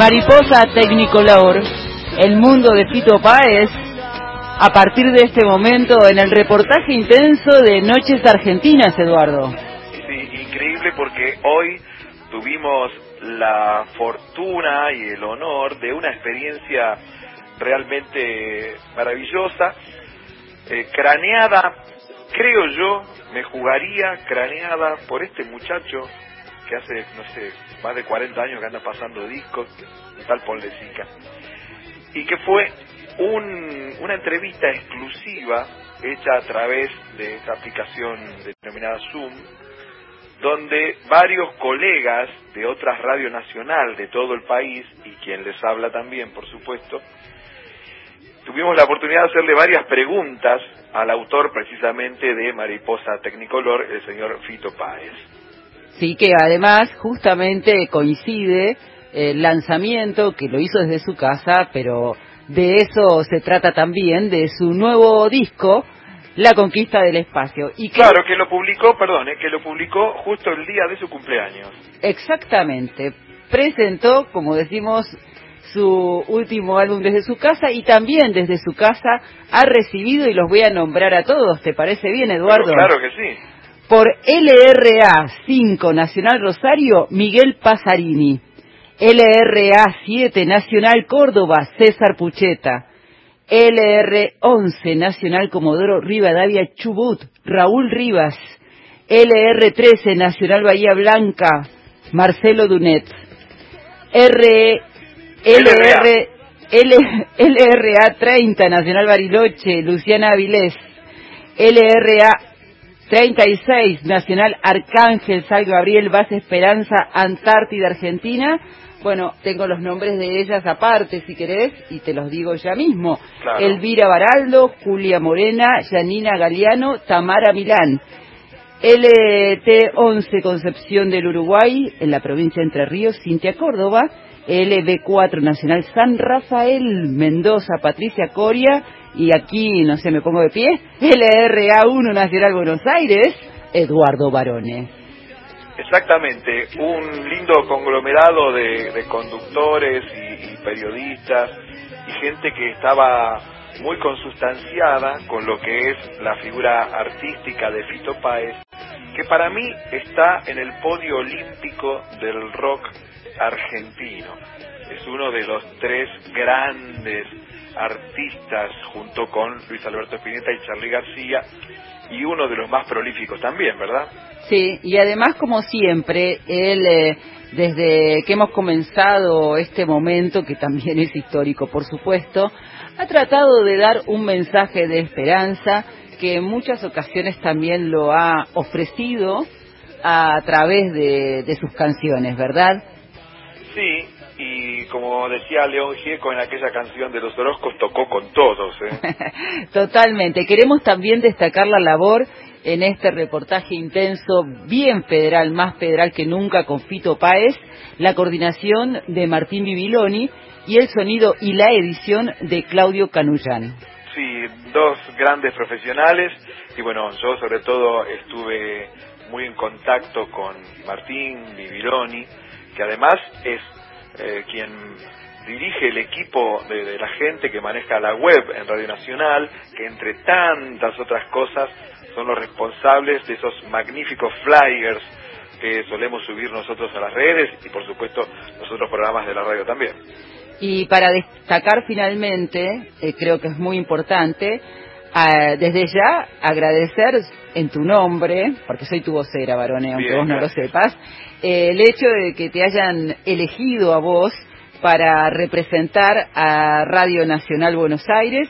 Mariposa Tecnicolor, el mundo de Fito Páez, a partir de este momento en el reportaje intenso de Noches Argentinas, Eduardo. Sí, increíble porque hoy tuvimos la fortuna y el honor de una experiencia realmente maravillosa, eh, craneada, creo yo, me jugaría craneada por este muchacho que hace, no sé, más de 40 años que anda pasando discos, tal Ponlecica, y que fue un, una entrevista exclusiva hecha a través de esta aplicación denominada Zoom, donde varios colegas de otras radio nacional de todo el país, y quien les habla también, por supuesto, tuvimos la oportunidad de hacerle varias preguntas al autor precisamente de Mariposa Tecnicolor, el señor Fito Páez. Sí, que además justamente coincide el lanzamiento que lo hizo desde su casa, pero de eso se trata también, de su nuevo disco, La Conquista del Espacio. Y claro, que lo publicó, perdón, eh, que lo publicó justo el día de su cumpleaños. Exactamente. Presentó, como decimos, su último álbum desde su casa y también desde su casa ha recibido, y los voy a nombrar a todos, ¿te parece bien, Eduardo? claro que sí. Por LRA 5 Nacional Rosario, Miguel Pasarini. LRA 7 Nacional Córdoba, César Pucheta. LR11 Nacional Comodoro Rivadavia Chubut, Raúl Rivas. LR13 Nacional Bahía Blanca, Marcelo Dunet. R, LR, LRA 30 Nacional Bariloche, Luciana Avilés. LRA 36 Nacional Arcángel Sal Gabriel Base Esperanza Antártida Argentina bueno, tengo los nombres de ellas aparte, si querés, y te los digo ya mismo. Elvira Baraldo, Julia Morena, Yanina Galeano, Tamara Milán. LT11 Concepción del Uruguay, en la provincia de Entre Ríos, Cintia Córdoba. LB4 Nacional San Rafael, Mendoza, Patricia Coria. Y aquí, no sé, me pongo de pie. LRA1 Nacional Buenos Aires, Eduardo Barone. Exactamente, un lindo conglomerado de, conductores y, periodistas y gente que estaba muy consustanciada con lo que es la figura artística de Fito Páez, que para mí está en el podio olímpico del rock argentino. Es uno de los tres grandes artistas junto con Luis Alberto Spinetta y Charlie García y uno de los más prolíficos también, ¿verdad? Sí, y además, como siempre, él, eh, desde que hemos comenzado este momento, que también es histórico, por supuesto, ha tratado de dar un mensaje de esperanza que en muchas ocasiones también lo ha ofrecido a través de, de sus canciones, ¿verdad? Como decía León Gieco en aquella canción de los Orozcos, tocó con todos. ¿eh? Totalmente. Queremos también destacar la labor en este reportaje intenso, bien federal, más federal que nunca, con Fito Páez, la coordinación de Martín Bibiloni y el sonido y la edición de Claudio Canullán. Sí, dos grandes profesionales y bueno, yo sobre todo estuve muy en contacto con Martín Bibiloni, que además es eh, quien dirige el equipo de, la gente que maneja la web en Radio Nacional, que entre tantas otras cosas son los responsables de esos magníficos flyers que solemos subir nosotros a las redes y por supuesto los otros programas de la radio también. Y para destacar finalmente, eh, creo que es muy importante, desde ya agradecer en tu nombre, porque soy tu vocera, varone, aunque vos no lo sepas, eh, el hecho de que te hayan elegido a vos para representar a Radio Nacional Buenos Aires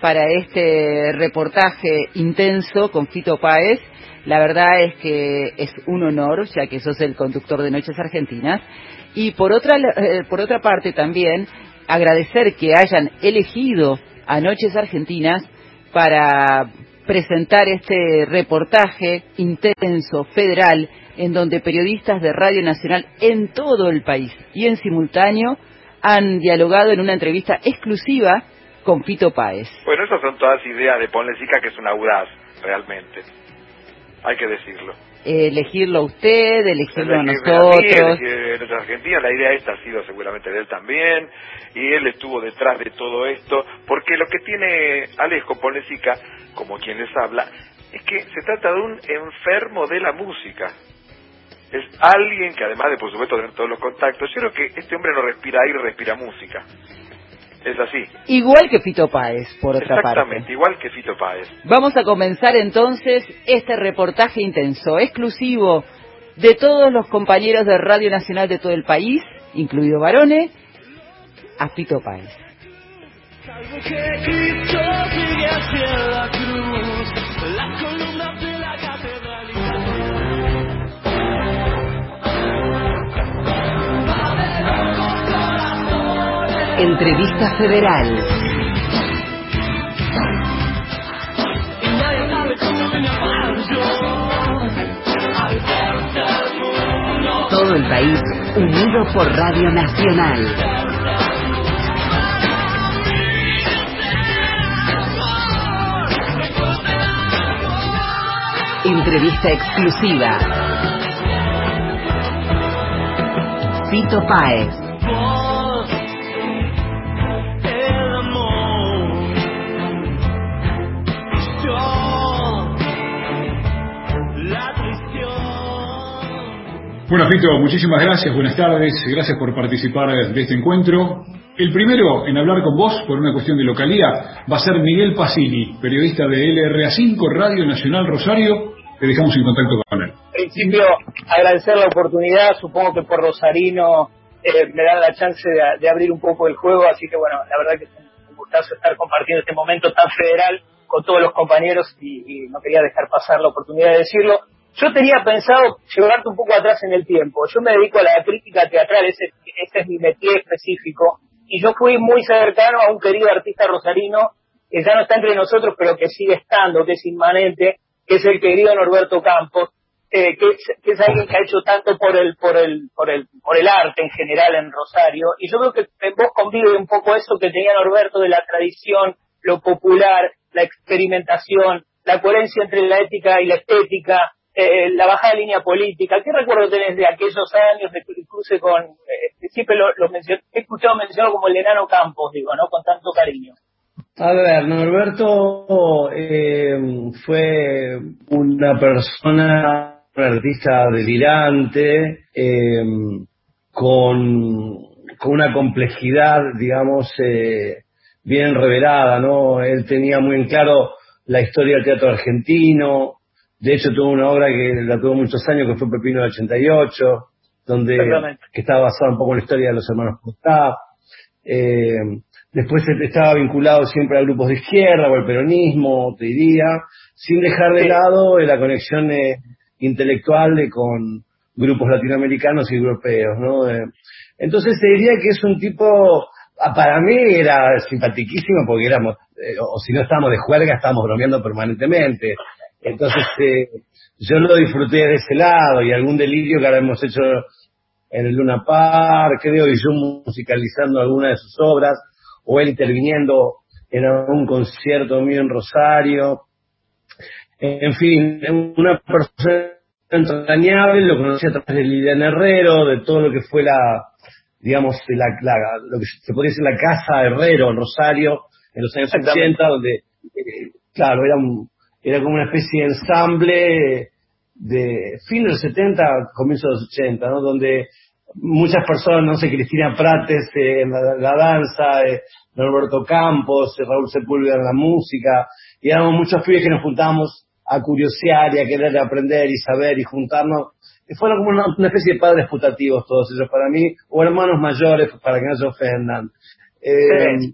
para este reportaje intenso con Fito Páez. La verdad es que es un honor, ya que sos el conductor de Noches Argentinas. Y por otra, eh, por otra parte también, agradecer que hayan elegido a Noches Argentinas para presentar este reportaje intenso, federal, en donde periodistas de Radio Nacional en todo el país y en simultáneo han dialogado en una entrevista exclusiva con Fito Páez. Bueno, esas son todas ideas de Ponlecica que es un audaz, realmente. Hay que decirlo. Elegirlo a usted, elegirlo a nosotros. a Argentina, la idea esta ha sido seguramente de él también, y él estuvo detrás de todo esto, porque lo que tiene Alejo Ponesica, como quien les habla, es que se trata de un enfermo de la música. Es alguien que además de por supuesto tener todos los contactos, yo creo que este hombre no respira aire, respira música. Es así. Igual que Fito Páez, por otra parte. Exactamente, igual que Fito Páez. Vamos a comenzar entonces este reportaje intenso, exclusivo de todos los compañeros de Radio Nacional de todo el país, incluido varones, a Fito Páez. Entrevista Federal. Todo el país unido por Radio Nacional. Entrevista exclusiva. Fito Páez. Bueno, Fito, muchísimas gracias, buenas tardes, gracias por participar de este encuentro. El primero en hablar con vos, por una cuestión de localidad, va a ser Miguel Pasini, periodista de LRA5, Radio Nacional Rosario. Te dejamos en contacto con él. En principio, agradecer la oportunidad, supongo que por Rosarino eh, me da la chance de, abrir un poco el juego, así que bueno, la verdad que es un gustazo estar compartiendo este momento tan federal con todos los compañeros y no quería dejar pasar la oportunidad de decirlo. Yo tenía pensado llevarte un poco atrás en el tiempo. Yo me dedico a la crítica teatral, ese, ese es mi métier específico. Y yo fui muy cercano a un querido artista rosarino que ya no está entre nosotros, pero que sigue estando, que es inmanente, que es el querido Norberto Campos, eh, que, es, es, alguien que ha hecho tanto por el, por el, por el, por el arte en general en Rosario. Y yo creo que vos convive un poco eso que tenía Norberto de la tradición, lo popular, la experimentación, la coherencia entre la ética y la estética, eh, la bajada de línea política. ¿Qué recuerdo tenés de aquellos años de cruce con, eh, siempre lo, lo he escuchado mencionado como el enano Campos, digo, ¿no? Con tanto cariño. A ver, Norberto eh, fue una persona, un artista delirante, eh, con, con una complejidad, digamos, eh, bien revelada, ¿no? Él tenía muy en claro la historia del teatro argentino, de hecho, tuvo una obra que la tuvo muchos años, que fue Pepino del 88, donde que estaba basada un poco en la historia de los hermanos Postá. Eh, después estaba vinculado siempre a grupos de izquierda o al peronismo, te diría, sin dejar de lado la conexión eh, intelectual con grupos latinoamericanos y europeos, ¿no? Eh, entonces te diría que es un tipo, ah, para mí era simpatiquísimo porque éramos, eh, o si no estábamos de juerga, estábamos bromeando permanentemente. Entonces, eh, yo lo disfruté de ese lado y algún delirio que ahora hemos hecho en el Luna Park, creo, y yo musicalizando alguna de sus obras, o él interviniendo en algún concierto mío en Rosario. En fin, una persona entrañable, lo conocí a través de Liliana Herrero, de todo lo que fue la, digamos, la, lo que se podría decir la casa Herrero en Rosario, en los años 80, donde, eh, claro, era un, era como una especie de ensamble de fin de los 70, comienzo de los 80, ¿no? Donde muchas personas, no sé, Cristina Prates eh, en la, danza, eh, Norberto Campos, eh, Raúl Sepúlveda en la música, y éramos muchos pibes que nos juntábamos a curiosear y a querer aprender y saber y juntarnos. Y fueron como una, especie de padres putativos todos ellos para mí, o hermanos mayores para que no se ofendan. Eh,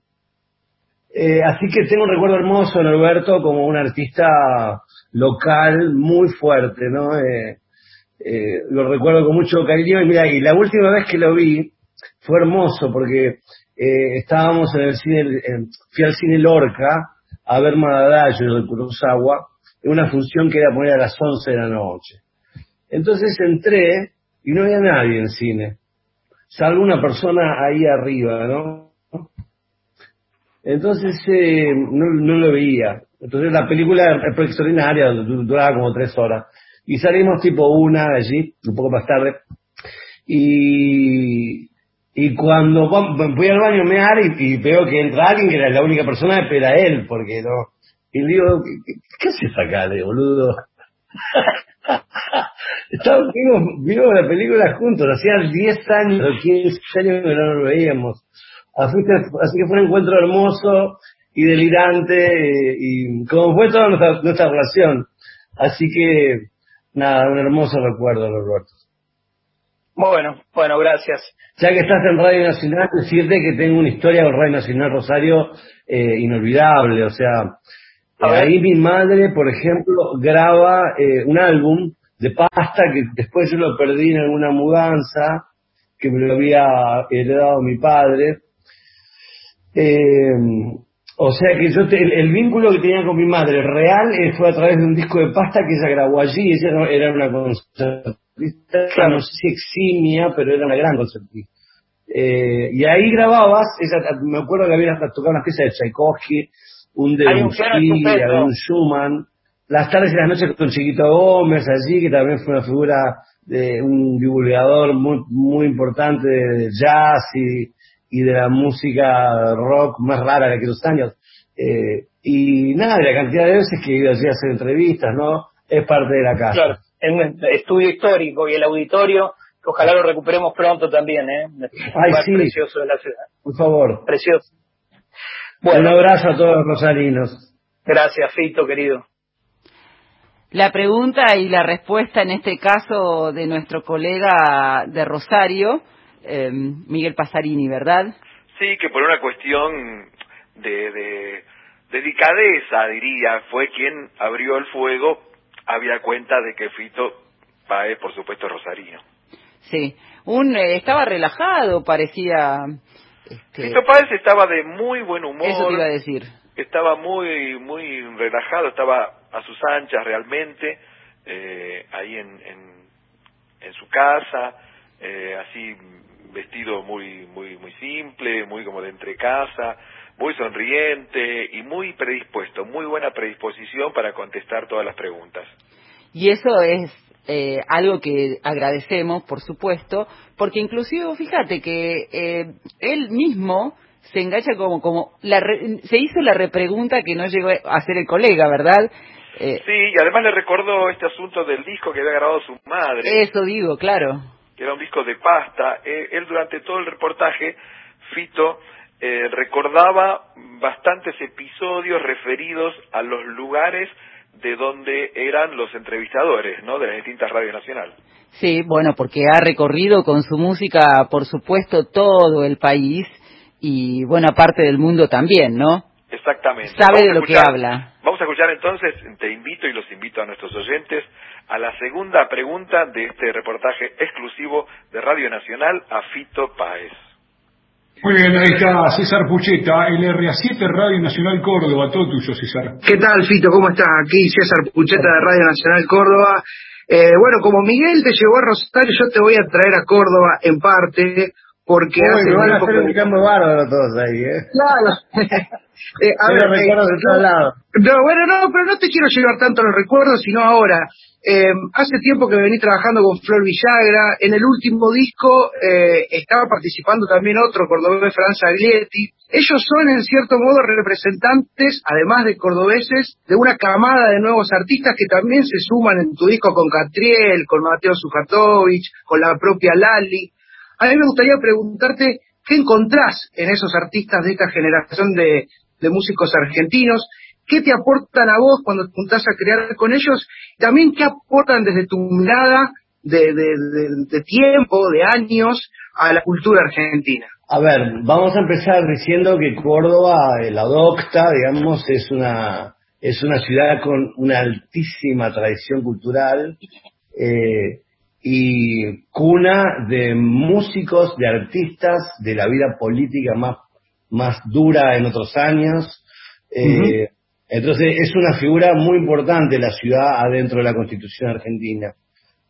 eh, así que tengo un recuerdo hermoso de Norberto como un artista local muy fuerte, ¿no? Eh, eh, lo recuerdo con mucho cariño y mira, y la última vez que lo vi fue hermoso porque estábamos en el cine, fui al cine Lorca a ver Madadayo de Kurosawa, en una función que era poner a las 11 de la noche. Entonces entré y no había nadie en cine, salvo una persona ahí arriba, ¿no? Entonces eh, no, lo veía. Entonces la película fue extraordinaria, duraba como tres horas. Y salimos tipo una allí, un poco más tarde. Y, y cuando voy al baño a mear y, veo que entra alguien que era la única persona, espera él, porque no. Y le digo, ¿qué, qué haces acá, de boludo? Estábamos, vimos, la película juntos, hacía 10 años o 15 años que no nos veíamos. Así que, así que fue un encuentro hermoso y delirante y como fue toda nuestra, nuestra relación. Así que, nada, un hermoso recuerdo, Roberto. Bueno, bueno, gracias. Ya que estás en Radio Nacional, decirte que tengo una historia con Radio Nacional Rosario eh, inolvidable. O sea, eh, ahí mi madre, por ejemplo, graba eh, un álbum de pasta que después yo lo perdí en alguna mudanza que me lo había heredado mi padre. Eh, o sea que yo el, vínculo que tenía con mi madre real eh, fue a través de un disco de pasta que ella grabó allí. Ella era una concertista, no sé si eximia, pero era una gran concertista. Eh, y ahí grababas, ella, me acuerdo que había hasta tocado una pieza de Tchaikovsky, un de un Schumann, las tardes y las noches con Chiquito Gómez allí, que también fue una figura de un divulgador muy, muy importante de jazz y, y de la música rock más rara de aquellos años. Eh, y nada, la cantidad de veces que he ido allí a hacer entrevistas, ¿no? Es parte de la casa. Claro, en un estudio histórico y el auditorio, que ojalá lo recuperemos pronto también, ¿eh? Ay, sí. precioso de la ciudad. Por favor. Precioso. Bueno, un abrazo a todos los rosarinos. Gracias, Fito, querido. La pregunta y la respuesta en este caso de nuestro colega de Rosario, eh, Miguel Pasarini, ¿verdad? Sí, que por una cuestión de, de delicadeza, diría, fue quien abrió el fuego, había cuenta de que Fito Paez, por supuesto, rosarino. Sí, un, eh, estaba relajado, parecía... Este... Fito Paez estaba de muy buen humor. Eso te iba a decir. Estaba muy, muy relajado, estaba a sus anchas realmente, eh, ahí en, en, en, su casa, eh, así vestido muy, muy, muy simple, muy como de entre casa, muy sonriente y muy predispuesto, muy buena predisposición para contestar todas las preguntas. Y eso es eh, algo que agradecemos, por supuesto, porque inclusive fíjate que eh, él mismo se engancha como como la se hizo la repregunta que no llegó a hacer el colega, ¿verdad? Eh, sí, y además le recordó este asunto del disco que había grabado su madre. Eso digo, claro. Que era un disco de pasta. Eh, él durante todo el reportaje, Fito, eh, recordaba bastantes episodios referidos a los lugares de donde eran los entrevistadores, ¿no? De las distintas radios nacionales. Sí, bueno, porque ha recorrido con su música, por supuesto, todo el país y buena parte del mundo también, ¿no? Exactamente. Sabe de lo que habla. Vamos a escuchar entonces, te invito y los invito a nuestros oyentes a la segunda pregunta de este reportaje exclusivo de Radio Nacional a Fito Páez. Muy bien, ahí está César Pucheta, LRA7 Radio Nacional Córdoba, todo tuyo César. ¿Qué tal Fito? ¿Cómo estás? Aquí César Pucheta de Radio Nacional Córdoba. Eh, bueno, como Miguel te llevó a Rosario, yo te voy a traer a Córdoba en parte, porque hace van a hacer un cambio bárbaro todos ahí, ¿eh? Claro. eh, a ver, eh, de todos lados. No, bueno, no, pero no te quiero llevar tanto los recuerdos, sino ahora. Eh, hace tiempo que vení trabajando con Flor Villagra. En el último disco eh, estaba participando también otro cordobés, Franza Aglietti. Ellos son, en cierto modo, representantes, además de cordobeses, de una camada de nuevos artistas que también se suman en tu disco con Catriel, con Mateo Sujatovich, con la propia Lali. A mí me gustaría preguntarte qué encontrás en esos artistas de esta generación de, músicos argentinos, qué te aportan a vos cuando te juntás a crear con ellos, también qué aportan desde tu mirada de, de, tiempo, de años, a la cultura argentina. A ver, vamos a empezar diciendo que Córdoba, la docta, digamos, es una es una ciudad con una altísima tradición cultural. Eh, y cuna de músicos, de artistas, de la vida política más, más dura en otros años. Eh, entonces es una figura muy importante la ciudad adentro de la Constitución argentina.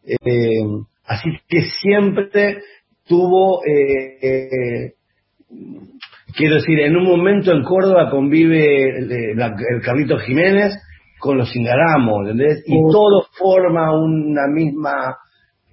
Eh, así que siempre tuvo, eh, quiero decir, en un momento en Córdoba convive el, Carlito Jiménez con los Ingaramos, ¿entendés? Y todo forma una misma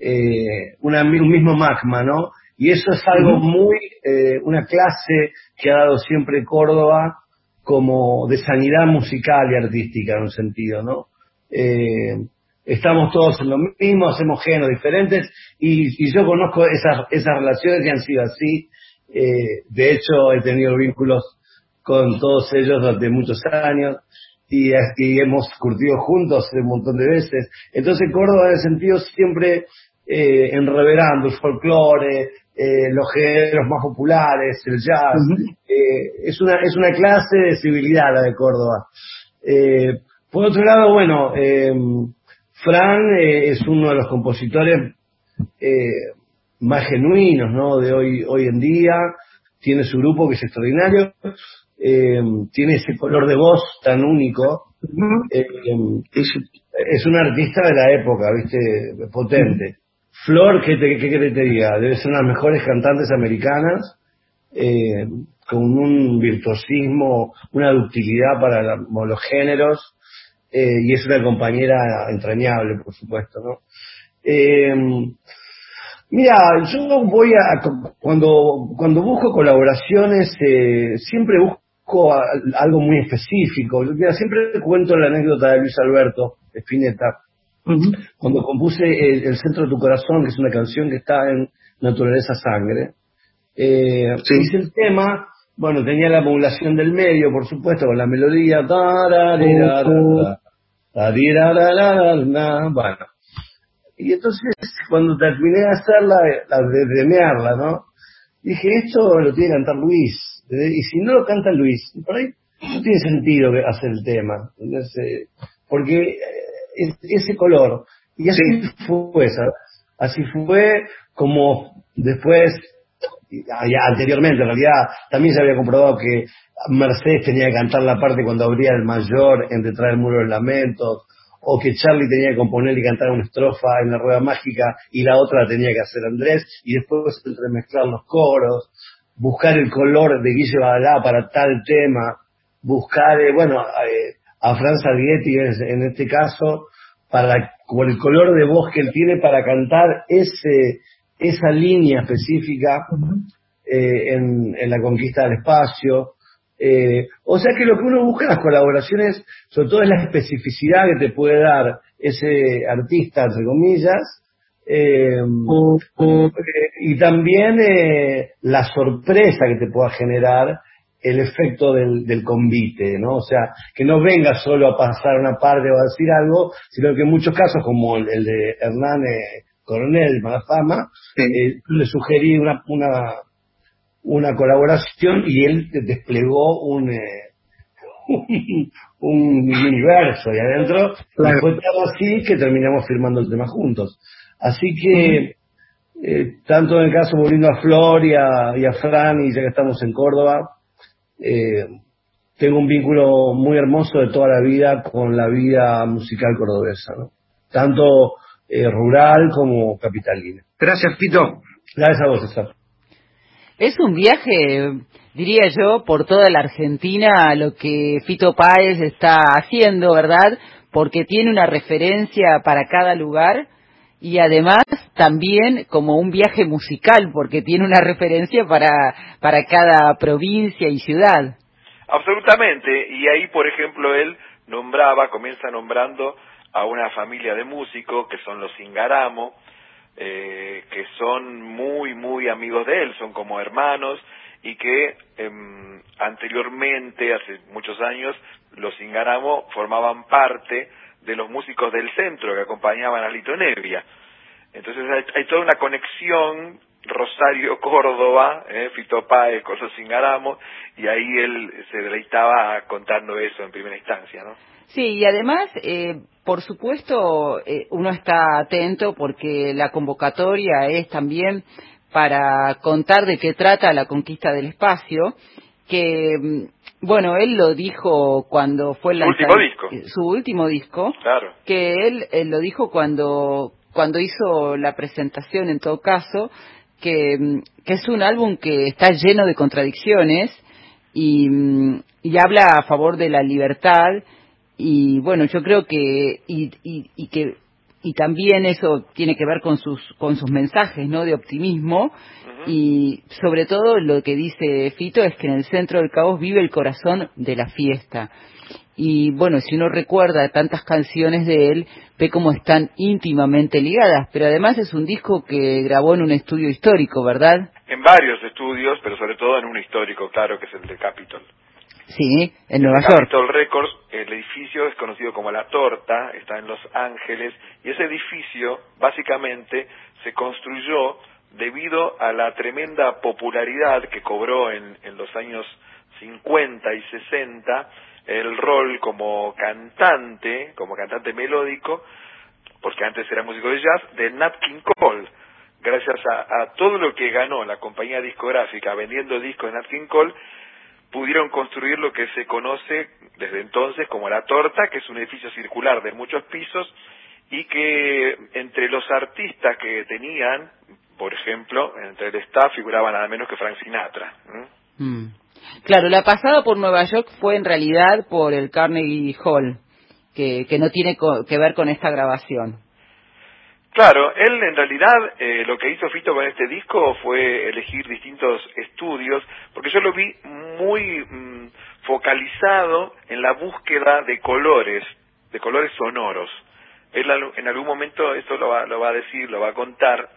eh, un mismo magma, ¿no? Y eso es algo muy, eh, una clase que ha dado siempre Córdoba como de sanidad musical y artística en un sentido, ¿no? Eh, estamos todos en lo mismo, hacemos géneros diferentes y, yo conozco esas, esas relaciones y han sido así. Eh, de hecho, he tenido vínculos con todos ellos durante muchos años y, y, hemos curtido juntos un montón de veces. Entonces Córdoba en ese sentido siempre eh, enreverando el folclore, eh, los géneros más populares, el jazz. eh, es, una, es una clase de civilidad la de Córdoba. Eh, por otro lado, bueno, eh, Fran eh, es uno de los compositores eh, más genuinos ¿no? de hoy, hoy en día. Tiene su grupo que es extraordinario. Tiene ese color de voz tan único. Es, es un artista de la época, ¿viste? Potente. Flor, ¿qué, te, qué te diga? Debe ser una de las mejores cantantes americanas, eh, con un virtuosismo, una ductilidad para los géneros, eh, y es una compañera entrañable, por supuesto, ¿no? Eh, mira, yo voy a, cuando, cuando busco colaboraciones, eh, siempre busco algo muy específico. Mira, siempre cuento la anécdota de Luis Alberto Spinetta, cuando compuse el, el, Centro de tu Corazón, que es una canción que está en Naturaleza Sangre, eh, sí. hice el tema, bueno, tenía la modulación del medio, por supuesto, con la melodía, bueno. Y entonces, cuando terminé de hacerla, la, de dremearla, ¿no? Dije, esto lo tiene que cantar Luis. Y si no lo canta Luis, por ahí no tiene sentido hacer el tema. Entonces, porque ese color. Y así sí. fue, ¿sabes? Así fue como después, ya anteriormente en realidad, también se había comprobado que Mercedes tenía que cantar la parte cuando abría el mayor en detrás del muro de lamentos, o que Charlie tenía que componer y cantar una estrofa en la rueda mágica y la otra la tenía que hacer Andrés, y después entremezclar los coros, buscar el color de Guille Badalá para tal tema, buscar, eh, bueno, eh, a Fran Salvietti en este caso, para, con el color de voz que él tiene para cantar ese, esa línea específica uh -huh. eh, en, en, la conquista del espacio. Eh, o sea que lo que uno busca en las colaboraciones, sobre todo es la especificidad que te puede dar ese artista, entre comillas, eh, uh -huh. y también eh, la sorpresa que te pueda generar el efecto del, del, convite, ¿no? O sea, que no venga solo a pasar una parte o a decir algo, sino que en muchos casos, como el, el de Hernán eh, Coronel Malafama, sí. eh, le sugerí una, una, una colaboración y él desplegó un, eh, un, un, universo ahí adentro, claro. y fue todo así que terminamos firmando el tema juntos. Así que, eh, tanto en el caso volviendo a Flor y a, y a Fran, y ya que estamos en Córdoba, eh, tengo un vínculo muy hermoso de toda la vida con la vida musical cordobesa, ¿no? tanto eh, rural como capitalina. Gracias, Fito. Gracias a vos, César. Es un viaje, diría yo, por toda la Argentina, lo que Fito Páez está haciendo, ¿verdad? Porque tiene una referencia para cada lugar y además también como un viaje musical, porque tiene una referencia para, para cada provincia y ciudad. Absolutamente, y ahí, por ejemplo, él nombraba, comienza nombrando a una familia de músicos que son los Ingaramo, eh, que son muy, muy amigos de él, son como hermanos, y que eh, anteriormente, hace muchos años, los Ingaramo formaban parte de los músicos del centro que acompañaban a Lito Nevia. Entonces hay, hay toda una conexión Rosario Córdoba, eh, Fito Páez, Singaramo, y ahí él se deleitaba contando eso en primera instancia, ¿no? Sí, y además, eh, por supuesto, eh, uno está atento porque la convocatoria es también para contar de qué trata la conquista del espacio, que bueno, él lo dijo cuando fue la... Su último disco. Su último disco. Claro. Que él, él lo dijo cuando, cuando hizo la presentación, en todo caso, que, que es un álbum que está lleno de contradicciones y, y habla a favor de la libertad y bueno, yo creo que, y, y, y que y también eso tiene que ver con sus con sus mensajes no de optimismo. Y sobre todo lo que dice Fito es que en el centro del caos vive el corazón de la fiesta. Y bueno si uno recuerda tantas canciones de él ve cómo están íntimamente ligadas. Pero además es un disco que grabó en un estudio histórico verdad en varios estudios pero sobre todo en un histórico claro que es el de Capitol Sí, en Nueva York. Capitol Records, el edificio es conocido como La Torta, está en Los Ángeles, y ese edificio básicamente se construyó debido a la tremenda popularidad que cobró en, en los años 50 y 60 el rol como cantante, como cantante melódico, porque antes era músico de jazz, de Nat King Cole. Gracias a, a todo lo que ganó la compañía discográfica vendiendo discos de Nat King Cole, pudieron construir lo que se conoce desde entonces como la torta, que es un edificio circular de muchos pisos y que entre los artistas que tenían, por ejemplo, entre el staff figuraba nada menos que Frank Sinatra. Mm. Claro, la pasada por Nueva York fue en realidad por el Carnegie Hall, que, que no tiene que ver con esta grabación. Claro, él en realidad eh, lo que hizo Fito con este disco fue elegir distintos estudios, porque yo lo vi muy mm, focalizado en la búsqueda de colores, de colores sonoros. Él en algún momento esto lo va, lo va a decir, lo va a contar,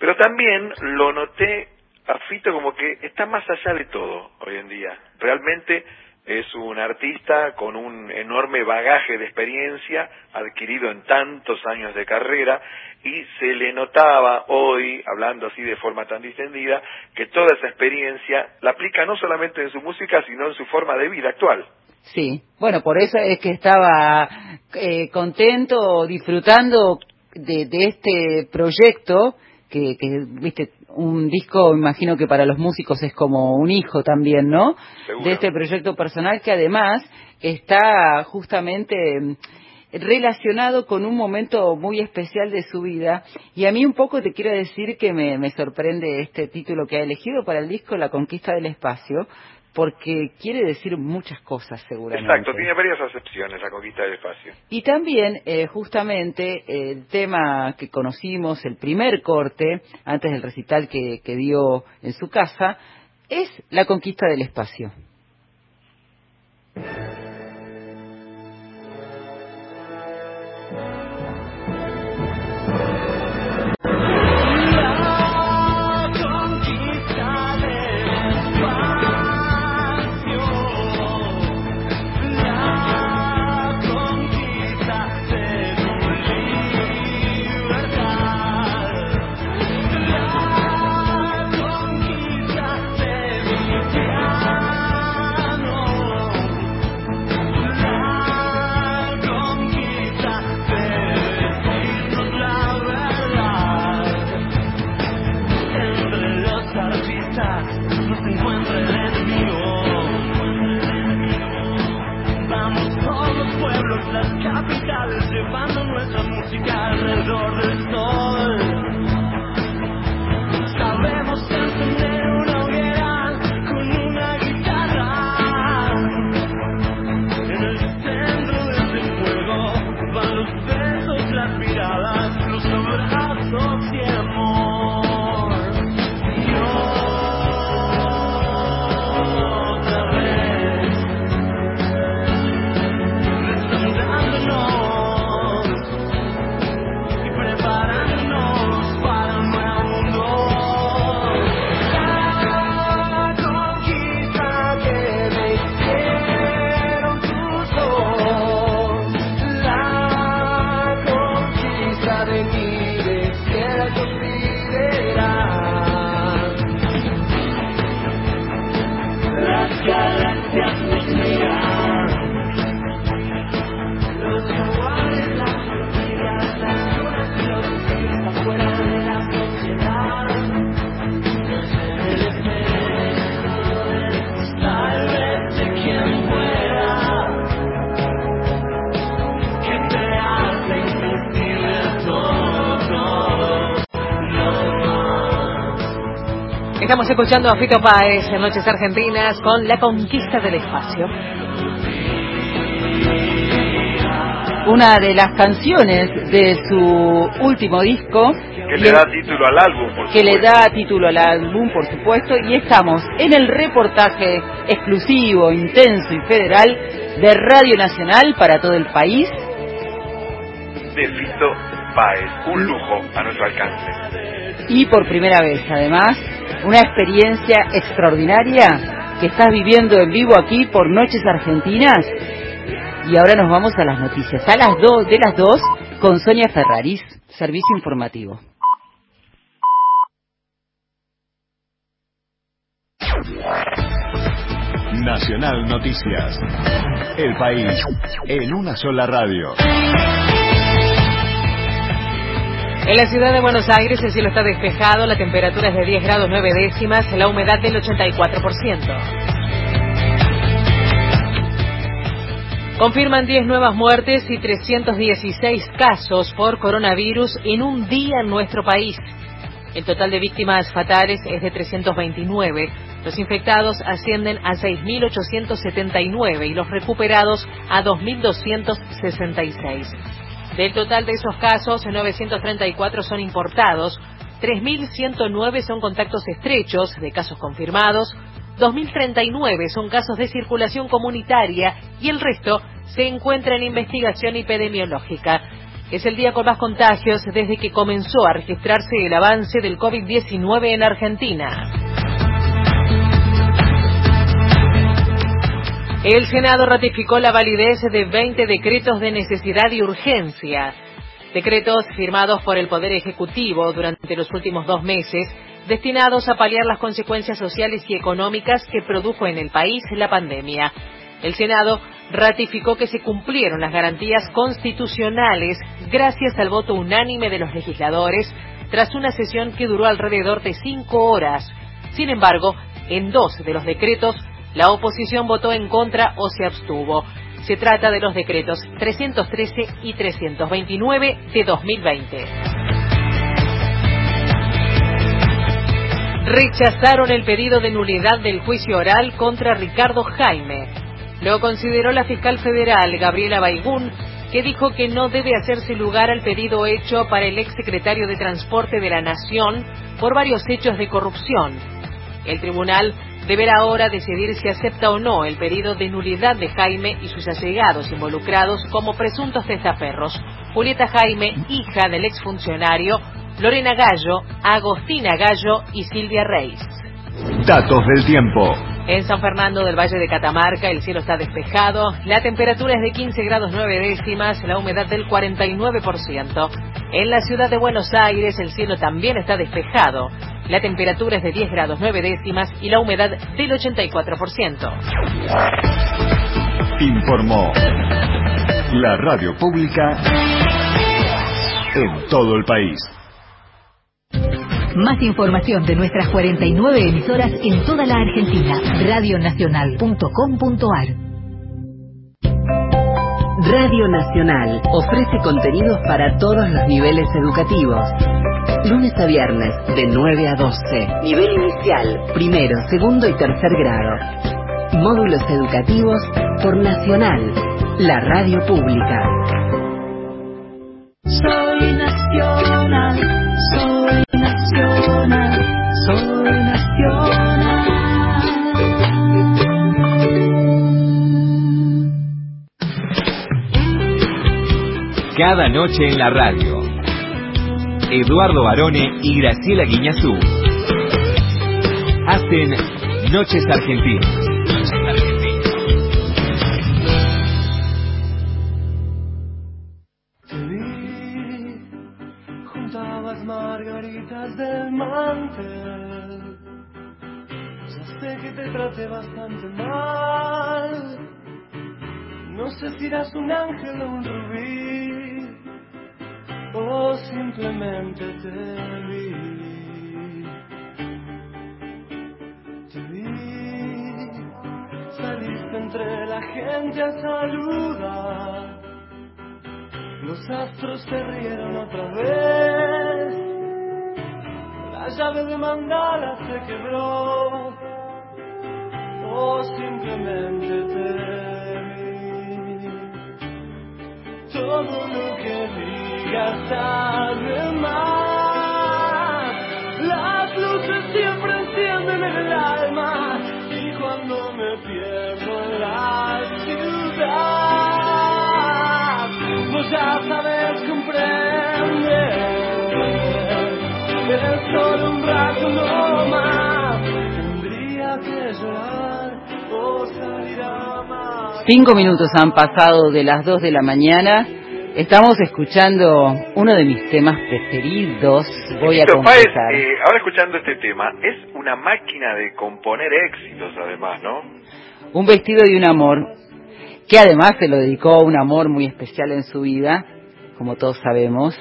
pero también lo noté a Fito como que está más allá de todo hoy en día. Realmente es un artista con un enorme bagaje de experiencia adquirido en tantos años de carrera y se le notaba hoy, hablando así de forma tan distendida, que toda esa experiencia la aplica no solamente en su música, sino en su forma de vida actual. Sí, bueno, por eso es que estaba eh, contento, disfrutando de, de este proyecto que, que, viste, un disco, imagino que para los músicos es como un hijo también, ¿no? De este proyecto personal que además está justamente mm, relacionado con un momento muy especial de su vida. Y a mí un poco te quiero decir que me, me sorprende este título que ha elegido para el disco, La Conquista del Espacio, porque quiere decir muchas cosas seguramente. Exacto, tiene varias acepciones la conquista del espacio. Y también, eh, justamente, el tema que conocimos, el primer corte, antes del recital que, que dio en su casa, es la conquista del espacio. Escuchando a Fito Páez en Noches Argentinas con La Conquista del Espacio. una de las canciones de su último disco. Que le da título al álbum, por Que le da título al álbum, por supuesto, y estamos en el reportaje exclusivo, intenso y federal de Radio Nacional para todo el país. De Fito Páez, un lujo a nuestro alcance. Y por primera vez, además, una experiencia extraordinaria que estás viviendo en vivo aquí por Noches Argentinas y ahora nos vamos a las noticias. A las dos, de las dos, con Sonia Ferraris, Servicio Informativo. Nacional Noticias. El país en una sola radio. En la ciudad de Buenos Aires el cielo está despejado, la temperatura es de 10 grados 9 décimas, la humedad del 84%. Confirman 10 nuevas muertes y 316 casos por coronavirus en un día en nuestro país. El total de víctimas fatales es de 329. Los infectados ascienden a 6.879 y los recuperados a 2.266. Del total de esos casos, 934 son importados, 3.109 son contactos estrechos de casos confirmados, 2.039 son casos de circulación comunitaria y el resto se encuentra en investigación epidemiológica. Es el día con más contagios desde que comenzó a registrarse el avance del COVID-19 en Argentina. El Senado ratificó la validez de 20 decretos de necesidad y urgencia. Decretos firmados por el Poder Ejecutivo durante los últimos dos meses destinados a paliar las consecuencias sociales y económicas que produjo en el país la pandemia. El Senado ratificó que se cumplieron las garantías constitucionales gracias al voto unánime de los legisladores tras una sesión que duró alrededor de cinco horas. Sin embargo, en dos de los decretos, la oposición votó en contra o se abstuvo. Se trata de los decretos 313 y 329 de 2020. rechazaron el pedido de nulidad del juicio oral contra Ricardo Jaime. Lo consideró la fiscal federal Gabriela Baigún, que dijo que no debe hacerse lugar al pedido hecho para el exsecretario de Transporte de la Nación por varios hechos de corrupción. El tribunal deberá ahora decidir si acepta o no el pedido de nulidad de Jaime y sus allegados involucrados como presuntos testaferros. Julieta Jaime, hija del exfuncionario, Lorena Gallo, Agostina Gallo y Silvia Reis. Datos del tiempo. En San Fernando del Valle de Catamarca el cielo está despejado, la temperatura es de 15 grados 9 décimas, la humedad del 49%. En la ciudad de Buenos Aires el cielo también está despejado, la temperatura es de 10 grados 9 décimas y la humedad del 84%. Informó la radio pública en todo el país. Más información de nuestras 49 emisoras en toda la Argentina. Radionacional.com.ar Radio Nacional ofrece contenidos para todos los niveles educativos. Lunes a viernes, de 9 a 12. Nivel inicial, primero, segundo y tercer grado. Módulos educativos por Nacional, la radio pública. Soy nacional, soy nacional, soy nacional. Cada noche en la radio. Eduardo Barone y Graciela Guiñazú hacen Noches Argentinas. Margaritas del mantel. Ya sé que te traté bastante mal. No sé si eras un ángel o un rubí, o simplemente te vi. Te vi, saliste entre la gente a saludar. Los astros se rieron otra vez. La llave de mandala se quebró. O simplemente te vi. todo lo que digas sabe más. Las luces siempre encienden en el alma y cuando me pierdo la ciudad, vos ya sabes comprender. Es solo un rato no más. Tendría que llorar o salir a más. Cinco minutos han pasado de las dos de la mañana. Estamos escuchando uno de mis temas preferidos. Voy a Páez, confesar. eh, ahora escuchando este tema, es una máquina de componer éxitos además, ¿no? Un vestido de un amor, que además se lo dedicó a un amor muy especial en su vida, como todos sabemos.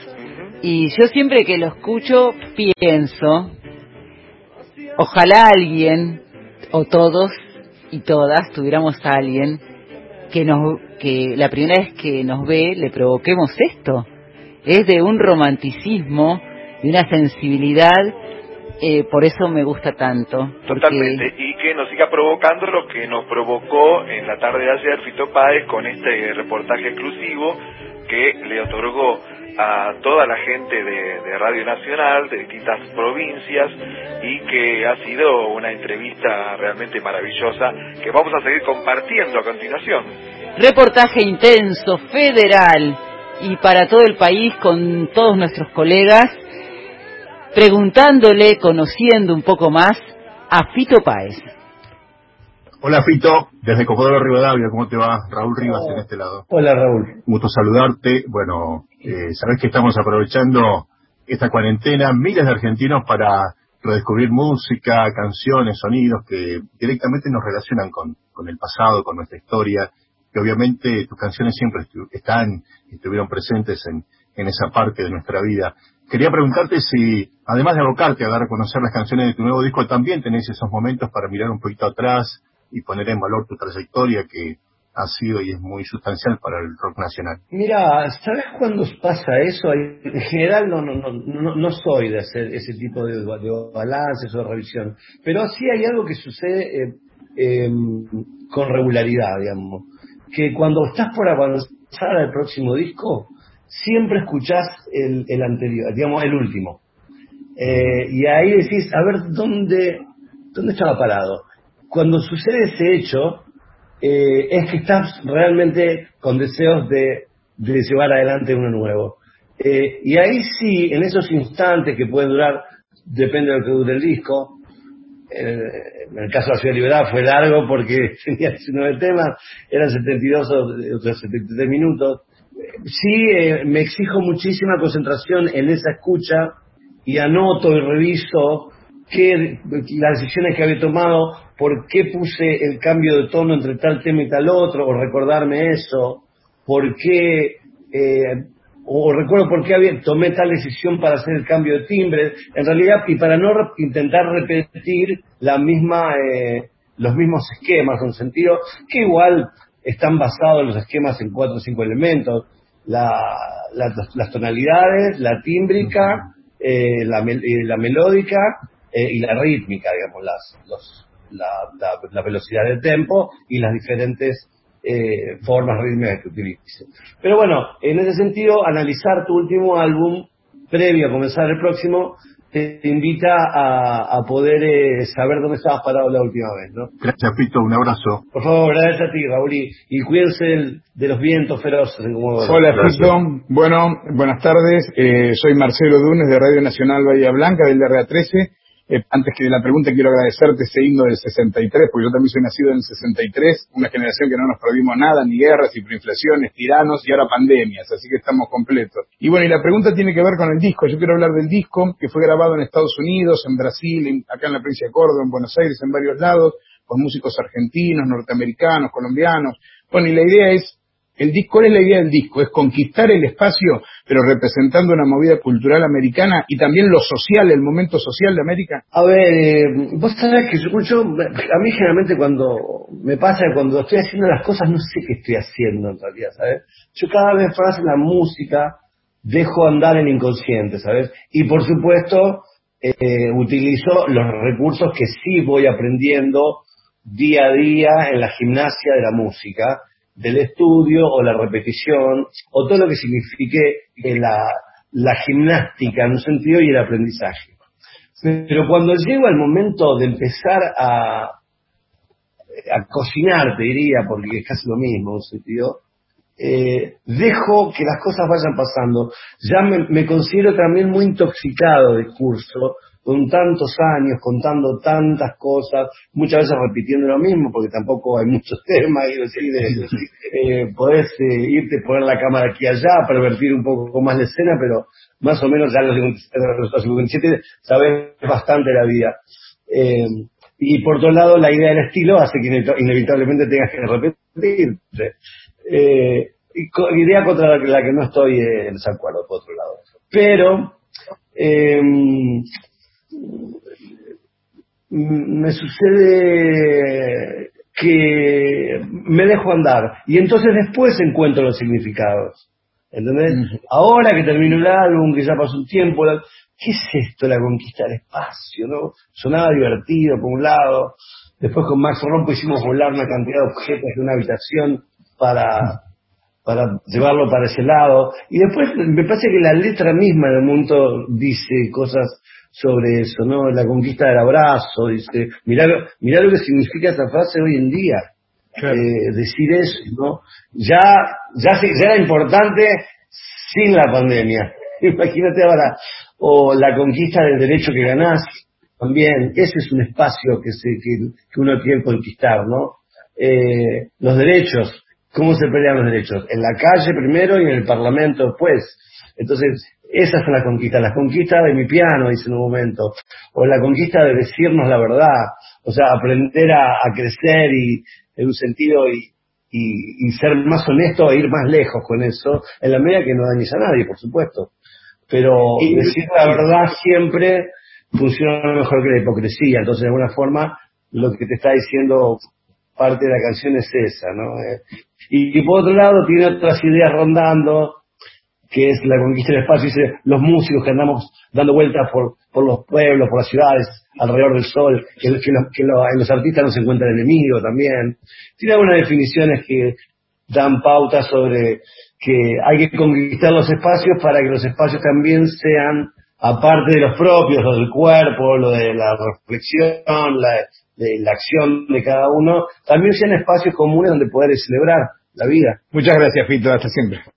Y yo siempre que lo escucho pienso, ojalá alguien, o todos y todas, tuviéramos a alguien que nos, que la primera vez que nos ve le provoquemos esto. Es de un romanticismo, de una sensibilidad, eh, por eso me gusta tanto. Totalmente. Y que nos siga provocando lo que nos provocó en la tarde de ayer Fito Páez con este reportaje exclusivo que le otorgó a toda la gente de, Radio Nacional, de distintas provincias, y que ha sido una entrevista realmente maravillosa que vamos a seguir compartiendo a continuación. Reportaje intenso, federal y para todo el país con todos nuestros colegas, preguntándole, conociendo un poco más a Fito Páez. Hola Fito, desde Cocodoro Rivadavia, ¿cómo te va? Raúl Rivas en este lado. Hola Raúl. Gusto saludarte. Bueno, eh, sabes que estamos aprovechando esta cuarentena, miles de argentinos para redescubrir música, canciones, sonidos que directamente nos relacionan con, con el pasado, con nuestra historia, que obviamente tus canciones siempre estu- están y estuvieron presentes en, en esa parte de nuestra vida. Quería preguntarte si, además de abocarte a dar a conocer las canciones de tu nuevo disco, también tenés esos momentos para mirar un poquito atrás y poner en valor tu trayectoria que ha sido y es muy sustancial para el rock nacional. Mira, ¿sabes cuándo pasa eso? En general no, no, no, no, soy de hacer ese tipo de, de balances o de revisión, pero sí hay algo que sucede eh, eh, con regularidad, digamos, que cuando estás por avanzar al próximo disco, siempre escuchás el, el anterior, digamos, el último. Eh, y ahí decís, a ver, ¿dónde, ¿dónde estaba parado? Cuando sucede ese hecho, eh, es que estás realmente con deseos de, llevar adelante uno nuevo. Eh, y ahí sí, en esos instantes que pueden durar, depende de lo que dure el disco, eh, en el caso de la Ciudad Liberada fue largo porque tenía 19 temas, eran 72 o otros 73 minutos. Sí, eh, me exijo muchísima concentración en esa escucha y anoto y reviso qué, las decisiones que había tomado, por qué puse el cambio de tono entre tal tema y tal otro, o recordarme eso, por qué, eh, o recuerdo por qué había, tomé tal decisión para hacer el cambio de timbre, en realidad, y para no re- intentar repetir la misma, eh, los mismos esquemas, en sentido que igual están basados los esquemas en cuatro o cinco elementos, la, la- las tonalidades, la tímbrica, eh, la, eh, la melódica eh, y la rítmica, digamos, las, los, la, la- la velocidad del tempo y las diferentes eh, formas rítmicas que utilice. Pero bueno, en ese sentido, analizar tu último álbum previo a comenzar el próximo te invita a, a poder eh, saber dónde estabas parado la última vez, ¿no? Gracias Fito, un abrazo. Por favor, gracias a ti, Raúl, y, y cuídense de los vientos feroces. como- Hola Fito, bueno, buenas tardes, eh, soy Marcelo Dunes de Radio Nacional Bahía Blanca del DRA13. Eh, antes que la pregunta quiero agradecerte ese himno del 63, porque yo también soy nacido en el 63, una generación que no nos perdimos nada, ni guerras, hiperinflaciones, tiranos y ahora pandemias, así que estamos completos. Y bueno, y la pregunta tiene que ver con el disco, yo quiero hablar del disco que fue grabado en Estados Unidos, en Brasil, en- acá en la provincia de Córdoba, en Buenos Aires, en varios lados, con músicos argentinos, norteamericanos, colombianos. Bueno, y la idea es el disco, ¿cuál es la idea del disco? Es conquistar el espacio, pero representando una movida cultural americana y también lo social, el momento social de América. A ver, eh, vos sabés que yo, yo- a mí generalmente cuando me pasa cuando estoy haciendo las cosas no sé qué estoy haciendo en realidad, ¿sabes? Yo cada vez más la música dejo andar el inconsciente, ¿sabes? Y por supuesto eh, utilizo los recursos que sí voy aprendiendo día a día en la gimnasia de la música del estudio o la repetición o todo lo que signifique la, la gimnástica en un sentido y el aprendizaje. Pero cuando llego al momento de empezar a, a cocinar, te diría, porque es casi lo mismo en un sentido, eh, dejo que las cosas vayan pasando. Ya me, me, considero también muy intoxicado de curso, con tantos años, contando tantas cosas, muchas veces repitiendo lo mismo, porque tampoco hay muchos temas, y decir, eh, podés eh, irte, poner la cámara aquí allá, pervertir un poco más la escena, pero más o menos ya a los 57 sabes bastante la vida. Eh, y por otro lado, la idea del estilo hace que inevitablemente tengas que repetir. Eh, idea contra la que, no estoy en desacuerdo, por otro lado. Pero eh, me sucede que me dejo andar y entonces después encuentro los significados. ¿Entendés? Ahora que termino el álbum, que ya pasó un tiempo, ¿qué es esto, la conquista del espacio? ¿no? Sonaba divertido por un lado. Después con Max Rompo hicimos volar una cantidad de objetos de una habitación para, para llevarlo para ese lado. Y después me parece que la letra misma del mundo dice cosas sobre eso, ¿no? La conquista del abrazo, dice, mirá, mirá lo que significa esa frase hoy en día. Eh, decir eso, ¿no? Ya, ya, ya era importante sin la pandemia. Imagínate ahora, o la conquista del derecho que ganás, también, ese es un espacio que, se, que, que uno quiere conquistar, ¿no? Eh, los derechos, ¿cómo se pelean los derechos? En la calle primero y en el Parlamento después. Entonces, esas son las conquistas, las conquistas de mi piano, dice en un momento, o la conquista de decirnos la verdad, o sea, aprender a, crecer y en un sentido y, y, ser más honesto e ir más lejos con eso, en la medida que no dañes a nadie, por supuesto. Pero decir la verdad siempre funciona mejor que la hipocresía, entonces de alguna forma lo que te está diciendo parte de la canción es esa, ¿no? Eh, y, y por otro lado tiene otras ideas rondando, que es la conquista del espacio, dice los músicos que andamos dando vueltas por, por los pueblos, por las ciudades, alrededor del sol, que, que, en los artistas no se encuentra enemigo también. Tiene algunas definiciones que dan pautas sobre que hay que conquistar los espacios para que los espacios también sean, aparte de los propios, lo del cuerpo, lo de la reflexión, la, de la acción de cada uno, también sean espacios comunes donde poder celebrar la vida. Muchas gracias, Fito. Hasta siempre.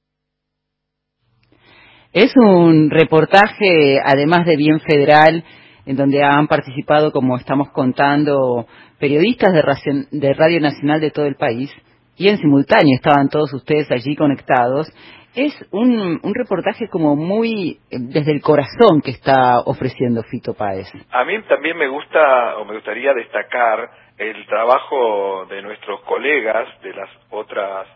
Es un reportaje, además de bien federal, en donde han participado, como estamos contando, periodistas de, Radio Nacional de todo el país, y en simultáneo estaban todos ustedes allí conectados. Es un, reportaje como muy desde el corazón que está ofreciendo Fito Páez. A mí también me gusta, o me gustaría destacar, el trabajo de nuestros colegas de las otras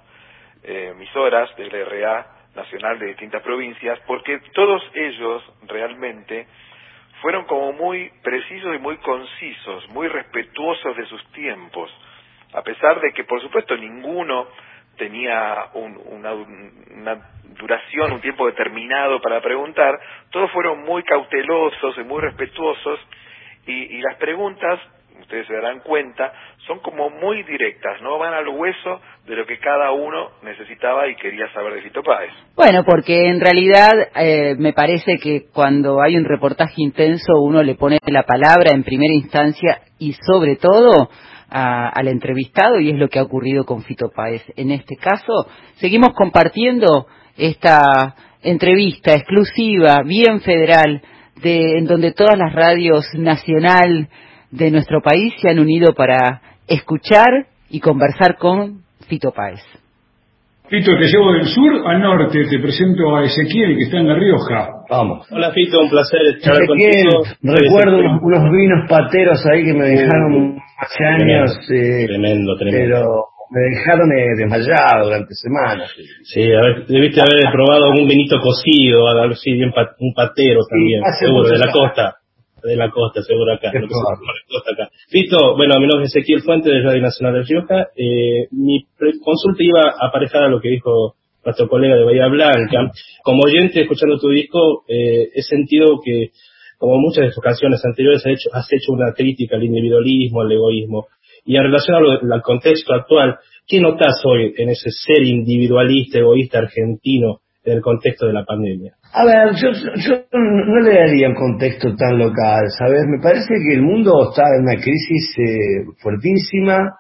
eh, emisoras del RA, nacional de distintas provincias, porque todos ellos realmente fueron como muy precisos y muy concisos, muy respetuosos de sus tiempos, a pesar de que por supuesto ninguno tenía una, duración, un tiempo determinado para preguntar, todos fueron muy cautelosos y muy respetuosos y, y las preguntas ustedes se darán cuenta, son como muy directas, ¿no? Van al hueso de lo que cada uno necesitaba y quería saber de Fito Páez. Bueno, porque en realidad eh, me parece que cuando hay un reportaje intenso uno le pone la palabra en primera instancia y sobre todo al entrevistado y es lo que ha ocurrido con Fito Páez. En este caso, seguimos compartiendo esta entrevista exclusiva, bien federal, de, en donde todas las radios nacional de nuestro país se han unido para escuchar y conversar con Fito Páez. Fito, te llevo del sur al norte, te presento a Ezequiel que está en La Rioja. Vamos. Hola Fito, un placer estar Ezequiel, recuerdo unos, vinos pateros ahí que me dejaron hace años. Eh, tremendo, tremendo. Pero me dejaron eh, desmayado durante semanas. Sí, a ver, debiste haber probado un vinito cocido, algo así, un patero también, seguro, de la costa de la costa, seguro acá. Lo costa acá. Listo, bueno, mi nombre es Ezequiel Fuente de Radio Nacional de Rioja. Eh, mi consulta iba a aparejar a lo que dijo nuestro colega de Bahía Blanca. Como oyente, escuchando tu disco, eh, he sentido que, como muchas de tus canciones anteriores, has hecho, has hecho una crítica al individualismo, al egoísmo. Y en relación al contexto actual, ¿Qué notas hoy en ese ser individualista, egoísta argentino en el contexto de la pandemia? A ver, yo, no le daría un contexto tan local, ¿sabes? Me parece que el mundo está en una crisis eh, fuertísima,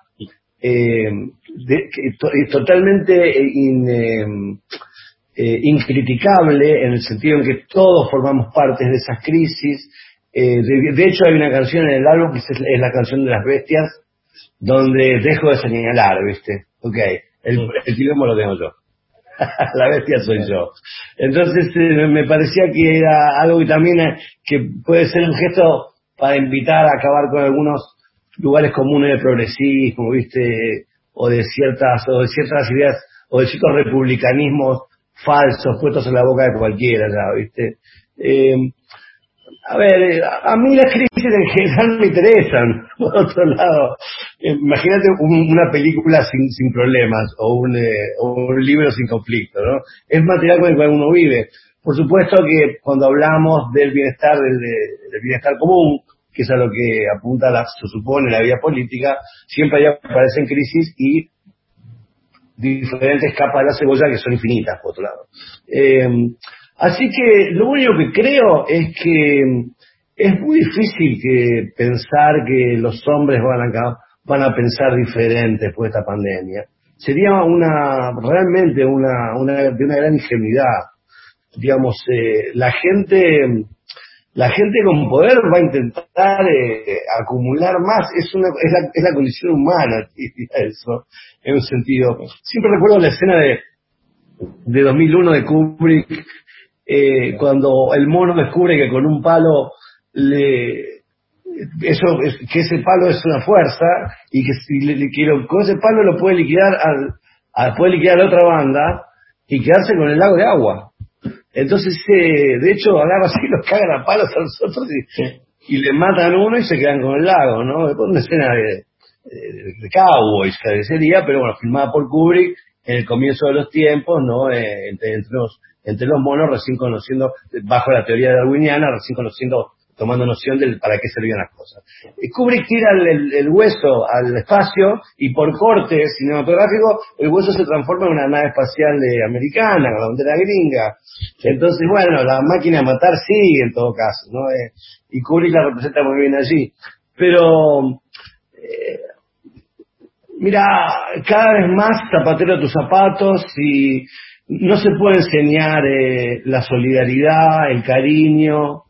eh, totalmente eh, incriticable en el sentido en que todos formamos parte de esas crisis. De, hecho, hay una canción en el álbum que es, la canción de las bestias, donde dejo de señalar, ¿viste? Ok, el, el lo tengo yo. la bestia soy yo. Entonces eh, me parecía que era algo que también eh, que puede ser un gesto para invitar a acabar con algunos lugares comunes de progresismo, ¿viste? O de ciertas, o de ciertas ideas, o de ciertos republicanismos falsos puestos en la boca de cualquiera, ya, ¿viste? Eh, a ver, eh, a mí las crisis en general me interesan. Por otro lado, eh, imagínate una película sin, problemas o un, eh, o un libro sin conflicto, ¿no? Es material con el cual uno vive. Por supuesto que cuando hablamos del bienestar, del, del bienestar común, que es a lo que apunta, la, se supone, la vida política, siempre aparecen crisis y diferentes capas de la cebolla que son infinitas, por otro lado. Eh, Así que lo único que creo es que es muy difícil que pensar que los hombres van a, van a pensar diferente después de esta pandemia. Sería una, realmente una, una, de una gran ingenuidad. Digamos, eh, la gente, la gente con poder va a intentar eh, acumular más, es una, es la, es la condición humana, eso, en un sentido. Siempre recuerdo la escena de, de 2001 de Kubrick, eh, cuando el mono descubre que con un palo le eso que ese palo es una fuerza y que si le, con ese palo lo puede liquidar al puede liquidar a la otra banda y quedarse con el lago de agua. Entonces eh, de hecho agarra así los cagan a palos a nosotros y, y le matan uno y se quedan con el lago no es una escena de, de, de cowboys sería pero bueno filmada por Kubrick en el comienzo de los tiempos no eh, entre, entre los entre los monos, recién conociendo, bajo la teoría darwiniana, recién conociendo, tomando noción de para qué servían las cosas. Kubrick tira el, hueso al espacio y por corte cinematográfico el hueso se transforma en una nave espacial de americana, la bandera gringa. Entonces, bueno, la máquina de matar sigue en todo caso, ¿no? Eh, y Kubrick la representa muy bien allí. Pero, eh, mira, cada vez más zapatero tus zapatos y no se puede enseñar eh, la solidaridad, el cariño,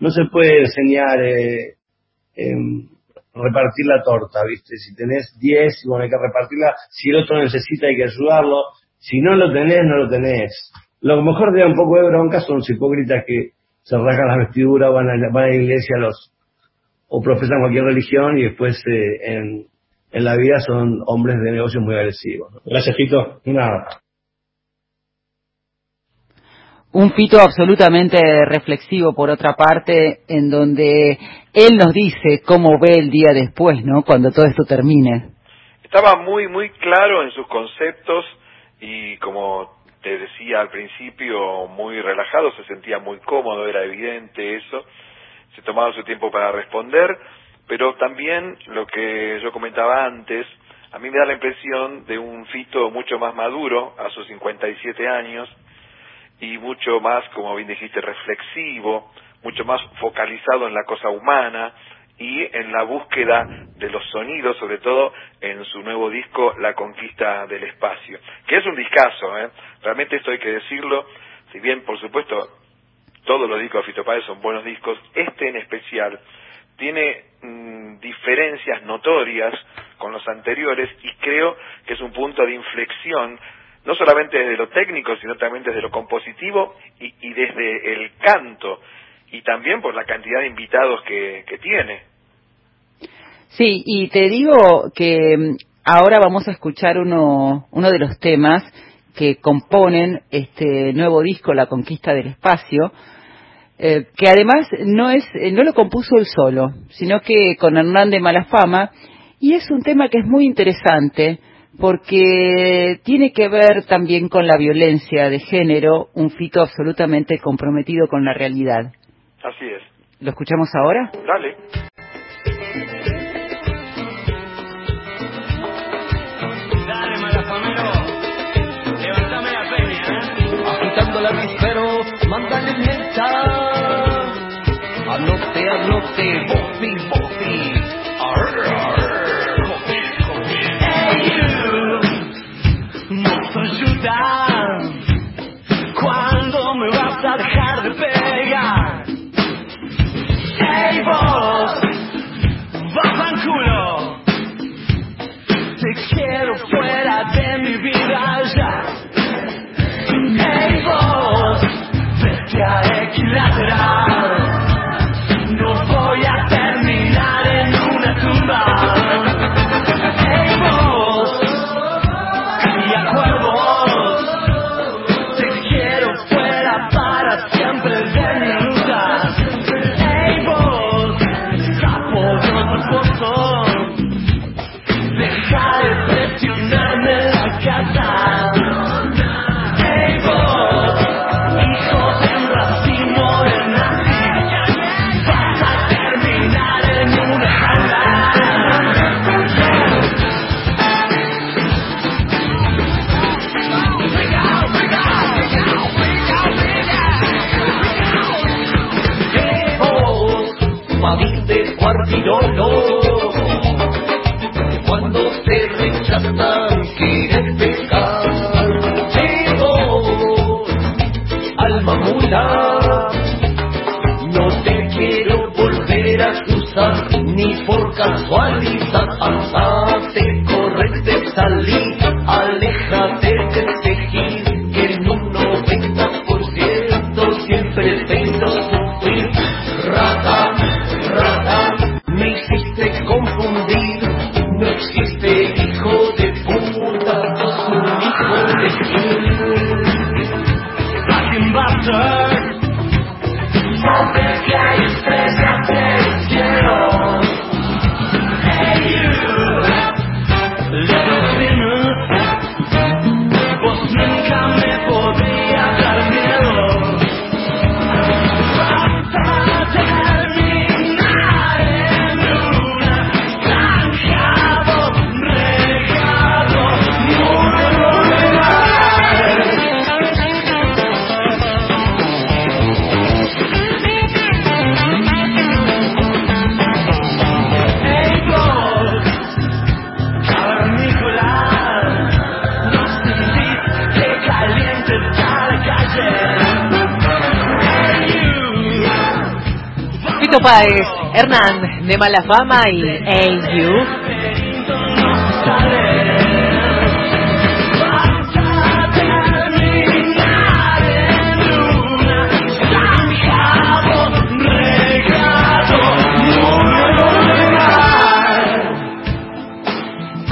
no se puede enseñar eh, em, repartir la torta, ¿viste? Si tenés 10, bueno, hay que repartirla, si el otro necesita hay que ayudarlo, si no lo tenés, no lo tenés. Lo mejor de un poco de bronca son los hipócritas que se rasgan las vestiduras, van a, van a la iglesia los, o profesan cualquier religión y después eh, en, en la vida son hombres de negocios muy agresivos. Gracias, Fito. Nada un Fito absolutamente reflexivo, por otra parte, en donde él nos dice cómo ve el día después, ¿no? Cuando todo esto termine. Estaba muy, muy claro en sus conceptos y como te decía al principio, muy relajado, se sentía muy cómodo, era evidente eso. Se tomaba su tiempo para responder, pero también lo que yo comentaba antes, a mí me da la impresión de un Fito mucho más maduro a sus 57 años, y mucho más, como bien dijiste, reflexivo, mucho más focalizado en la cosa humana y en la búsqueda de los sonidos, sobre todo en su nuevo disco La Conquista del Espacio, que es un discazo, ¿eh? realmente esto hay que decirlo, si bien por supuesto todos los discos de Fito Páez son buenos discos, este en especial tiene mm, diferencias notorias con los anteriores y creo que es un punto de inflexión no solamente desde lo técnico, sino también desde lo compositivo y, desde el canto, y también por la cantidad de invitados que, tiene. Sí, y te digo que mm, ahora vamos a escuchar uno, uno de los temas que componen este nuevo disco, La Conquista del Espacio, eh, que además no, es, eh, no lo compuso él solo, sino que con Hernán de Malafama, y es un tema que es muy interesante, porque tiene que ver también con la violencia de género, un fito absolutamente comprometido con la realidad. Así es. ¿Lo escuchamos ahora? Dale. Mándale bofi, bofi. ¿Cuándo me vas a dejar de pegar? Hey, vos, al culo. Te quiero fuera de mi vida ya. Hey vos, vete a equilátera. De Mala Fama y Hey You.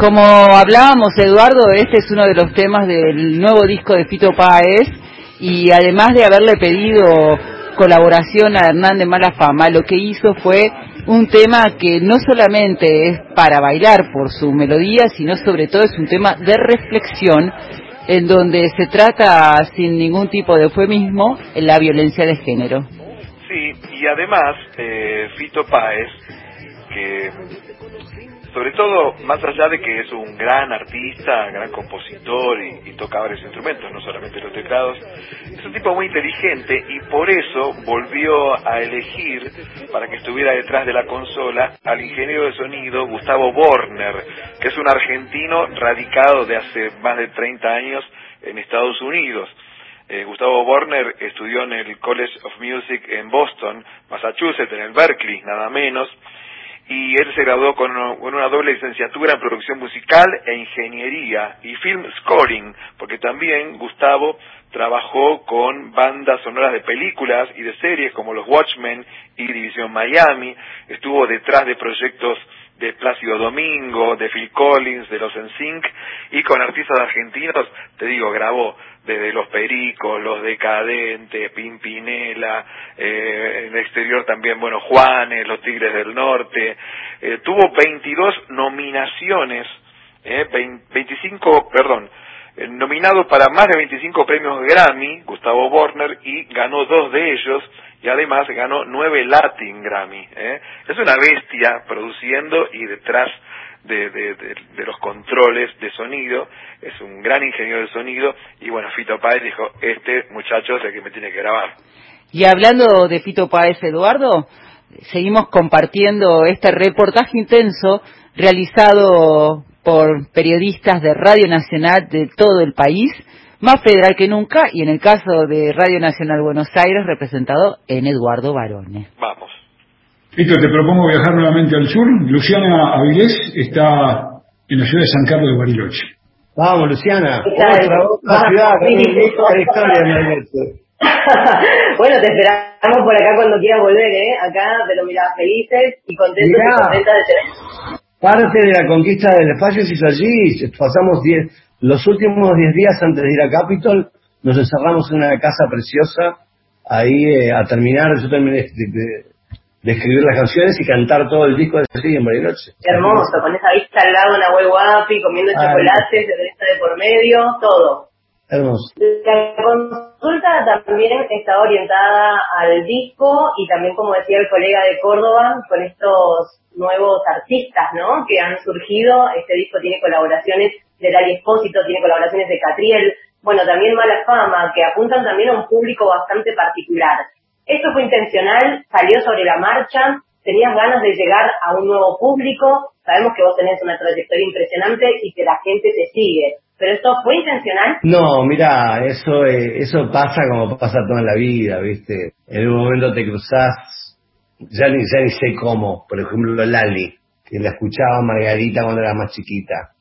Como hablábamos, Eduardo, este es uno de los temas del nuevo disco de Fito Páez y además de haberle pedido colaboración a Hernán de Mala Fama, lo que hizo fue un tema que no solamente es para bailar por su melodía, sino sobre todo es un tema de reflexión en donde se trata sin ningún tipo de eufemismo la violencia de género. Sí, y además, eh, Fito Páez, que sobre todo, más allá de que es un gran artista, gran compositor y, toca varios instrumentos, no solamente los teclados, es un tipo muy inteligente y por eso volvió a elegir para que estuviera detrás de la consola al ingeniero de sonido Gustavo Borner, que es un argentino radicado de hace más de 30 años en Estados Unidos. Eh, Gustavo Borner estudió en el College of Music en Boston, Massachusetts, en el Berkeley, nada menos, y él se graduó con, una doble licenciatura en producción musical e ingeniería y film scoring, porque también Gustavo trabajó con bandas sonoras de películas y de series como Los Watchmen y División Miami, estuvo detrás de proyectos de Plácido Domingo, de Phil Collins, de los NSYNC y con artistas argentinos, te digo, grabó desde Los Pericos, Los Decadentes, Pimpinela, eh, en el exterior también, bueno, Juanes, Los Tigres del Norte, eh, tuvo 22 nominaciones, eh, 20, 25, perdón, eh, nominado para más de 25 premios Grammy, Gustavo Borner, y ganó dos de ellos, y además ganó nueve Latin Grammy. ¿eh? Es una bestia produciendo y detrás de, de, de, los controles de sonido, es un gran ingeniero de sonido, y bueno, Fito Páez dijo, este muchacho es el que me tiene que grabar. Y hablando de Fito Páez, Eduardo, seguimos compartiendo este reportaje intenso realizado por periodistas de Radio Nacional de todo el país, más federal que nunca, y en el caso de Radio Nacional Buenos Aires, representado en Eduardo Barone. Vamos. Víctor, te propongo viajar nuevamente al sur. Luciana Avilés está en la ciudad de San Carlos de Bariloche. Vamos, Luciana. Otra, ciudad, bueno, te esperamos por acá cuando quieras volver, ¿eh? Acá, pero mira, felices y contentos y contentas de tener. Parte de la conquista del espacio se hizo allí. Pasamos diez, los últimos 10 días antes de ir a Capitol, nos encerramos en una casa preciosa, ahí eh, a terminar, yo terminé de, de, escribir las canciones y cantar todo el disco de así en Bariloche. Qué hermoso, con esa vista al lado, una huevo guapi, comiendo chocolates, de de por medio, todo. La consulta también está orientada al disco y también, como decía el colega de Córdoba, con estos nuevos artistas, ¿no? Que han surgido. Este disco tiene colaboraciones de Dali Espósito, tiene colaboraciones de Catriel. Bueno, también Mala Fama, que apuntan también a un público bastante particular. Esto fue intencional, salió sobre la marcha, tenías ganas de llegar a un nuevo público, sabemos que vos tenés una trayectoria impresionante y que la gente te sigue. ¿Pero esto fue intencional? No, mira, eso, eh, eso pasa como pasa toda la vida, ¿viste? En un momento te cruzás, ya ni, ya ni sé cómo, por ejemplo, Lali, que la escuchaba Margarita cuando era más chiquita,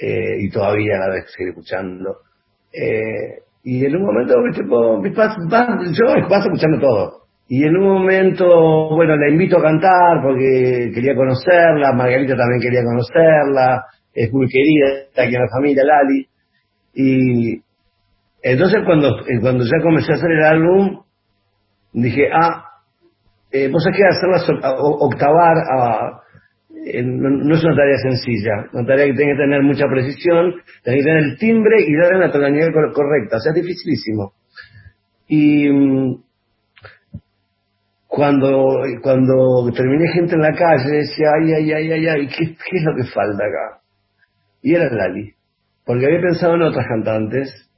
eh, y todavía la vez sigue escuchando. Eh, y en un momento, ¿viste? yo paso escuchando todo. Y en un momento, bueno, la invito a cantar porque quería conocerla, Margarita también quería conocerla, es muy querida aquí en la familia Lali. Y entonces cuando, eh, cuando ya comencé a hacer el álbum, dije, ah, eh, vos sabés que hacerla octavar a, eh, no, es una tarea sencilla, una tarea que tiene que tener mucha precisión, tiene que tener el timbre y darle la tonalidad correcta, o sea, es dificilísimo. Y mm, cuando, cuando terminé gente en la calle, decía, ay, ay, ay, ay, ay, ¿qué, qué es lo que falta acá? Y era Lali. Porque había pensado en otras cantantes,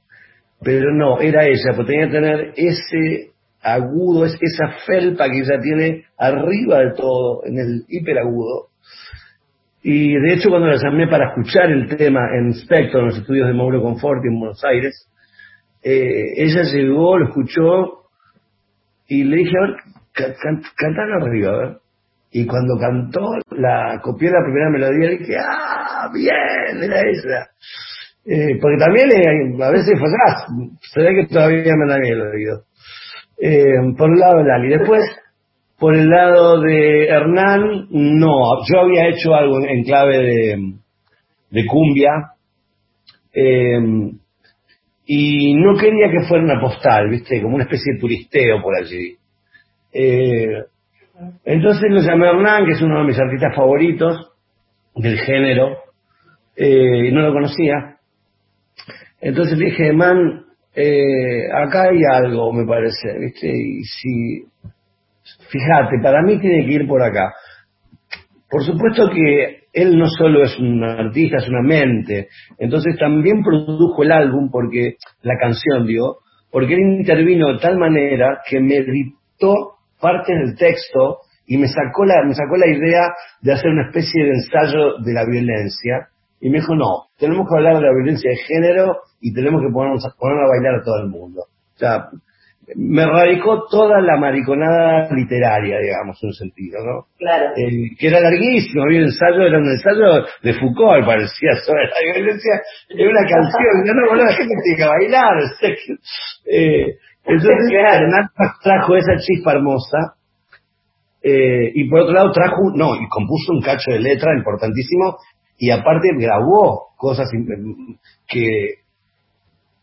pero no, era ella, porque tenía que tener ese agudo, esa felpa que ella tiene arriba de todo, en el hiperagudo. Y de hecho cuando la llamé para escuchar el tema en Spectrum, en los estudios de Mauro Conforti en Buenos Aires, eh, ella llegó, lo escuchó y le dije, a ver, can, arriba, a ver. Y cuando cantó, la copié la primera melodía y dije, ¡ah, bien! Era esa. Eh, porque también eh, a veces fallás, se ve que todavía me da bien el oído. Eh, por un lado de Lali. Después, por el lado de Hernán, no. Yo había hecho algo en, clave de, de cumbia. y no quería que fuera una postal, ¿viste? Como una especie de turisteo por allí. Entonces lo llamé Hernán, que es uno de mis artistas favoritos del género, eh, y no lo conocía. Entonces dije, man, eh, acá hay algo, me parece, ¿viste? Y si, fíjate, para mí tiene que ir por acá. Por supuesto que él no solo es un artista, es una mente, entonces también produjo el álbum porque, la canción, digo, porque él intervino de tal manera que me editó parte del texto y me sacó la, me sacó la idea de hacer una especie de ensayo de la violencia y me dijo, no, tenemos que hablar de la violencia de género y tenemos que ponernos a, poner a bailar a todo el mundo. O sea, me radicó toda la mariconada literaria, digamos, en un sentido, ¿no? Claro. Eh, que era larguísimo, había un ensayo, era un ensayo de Foucault, parecía, sobre la violencia, era una canción, no, bueno, la gente tiene que bailar, eh, entonces, claro. trajo esa chispa hermosa, eh, y por otro lado trajo, no, y compuso un cacho de letra importantísimo, y aparte grabó cosas que,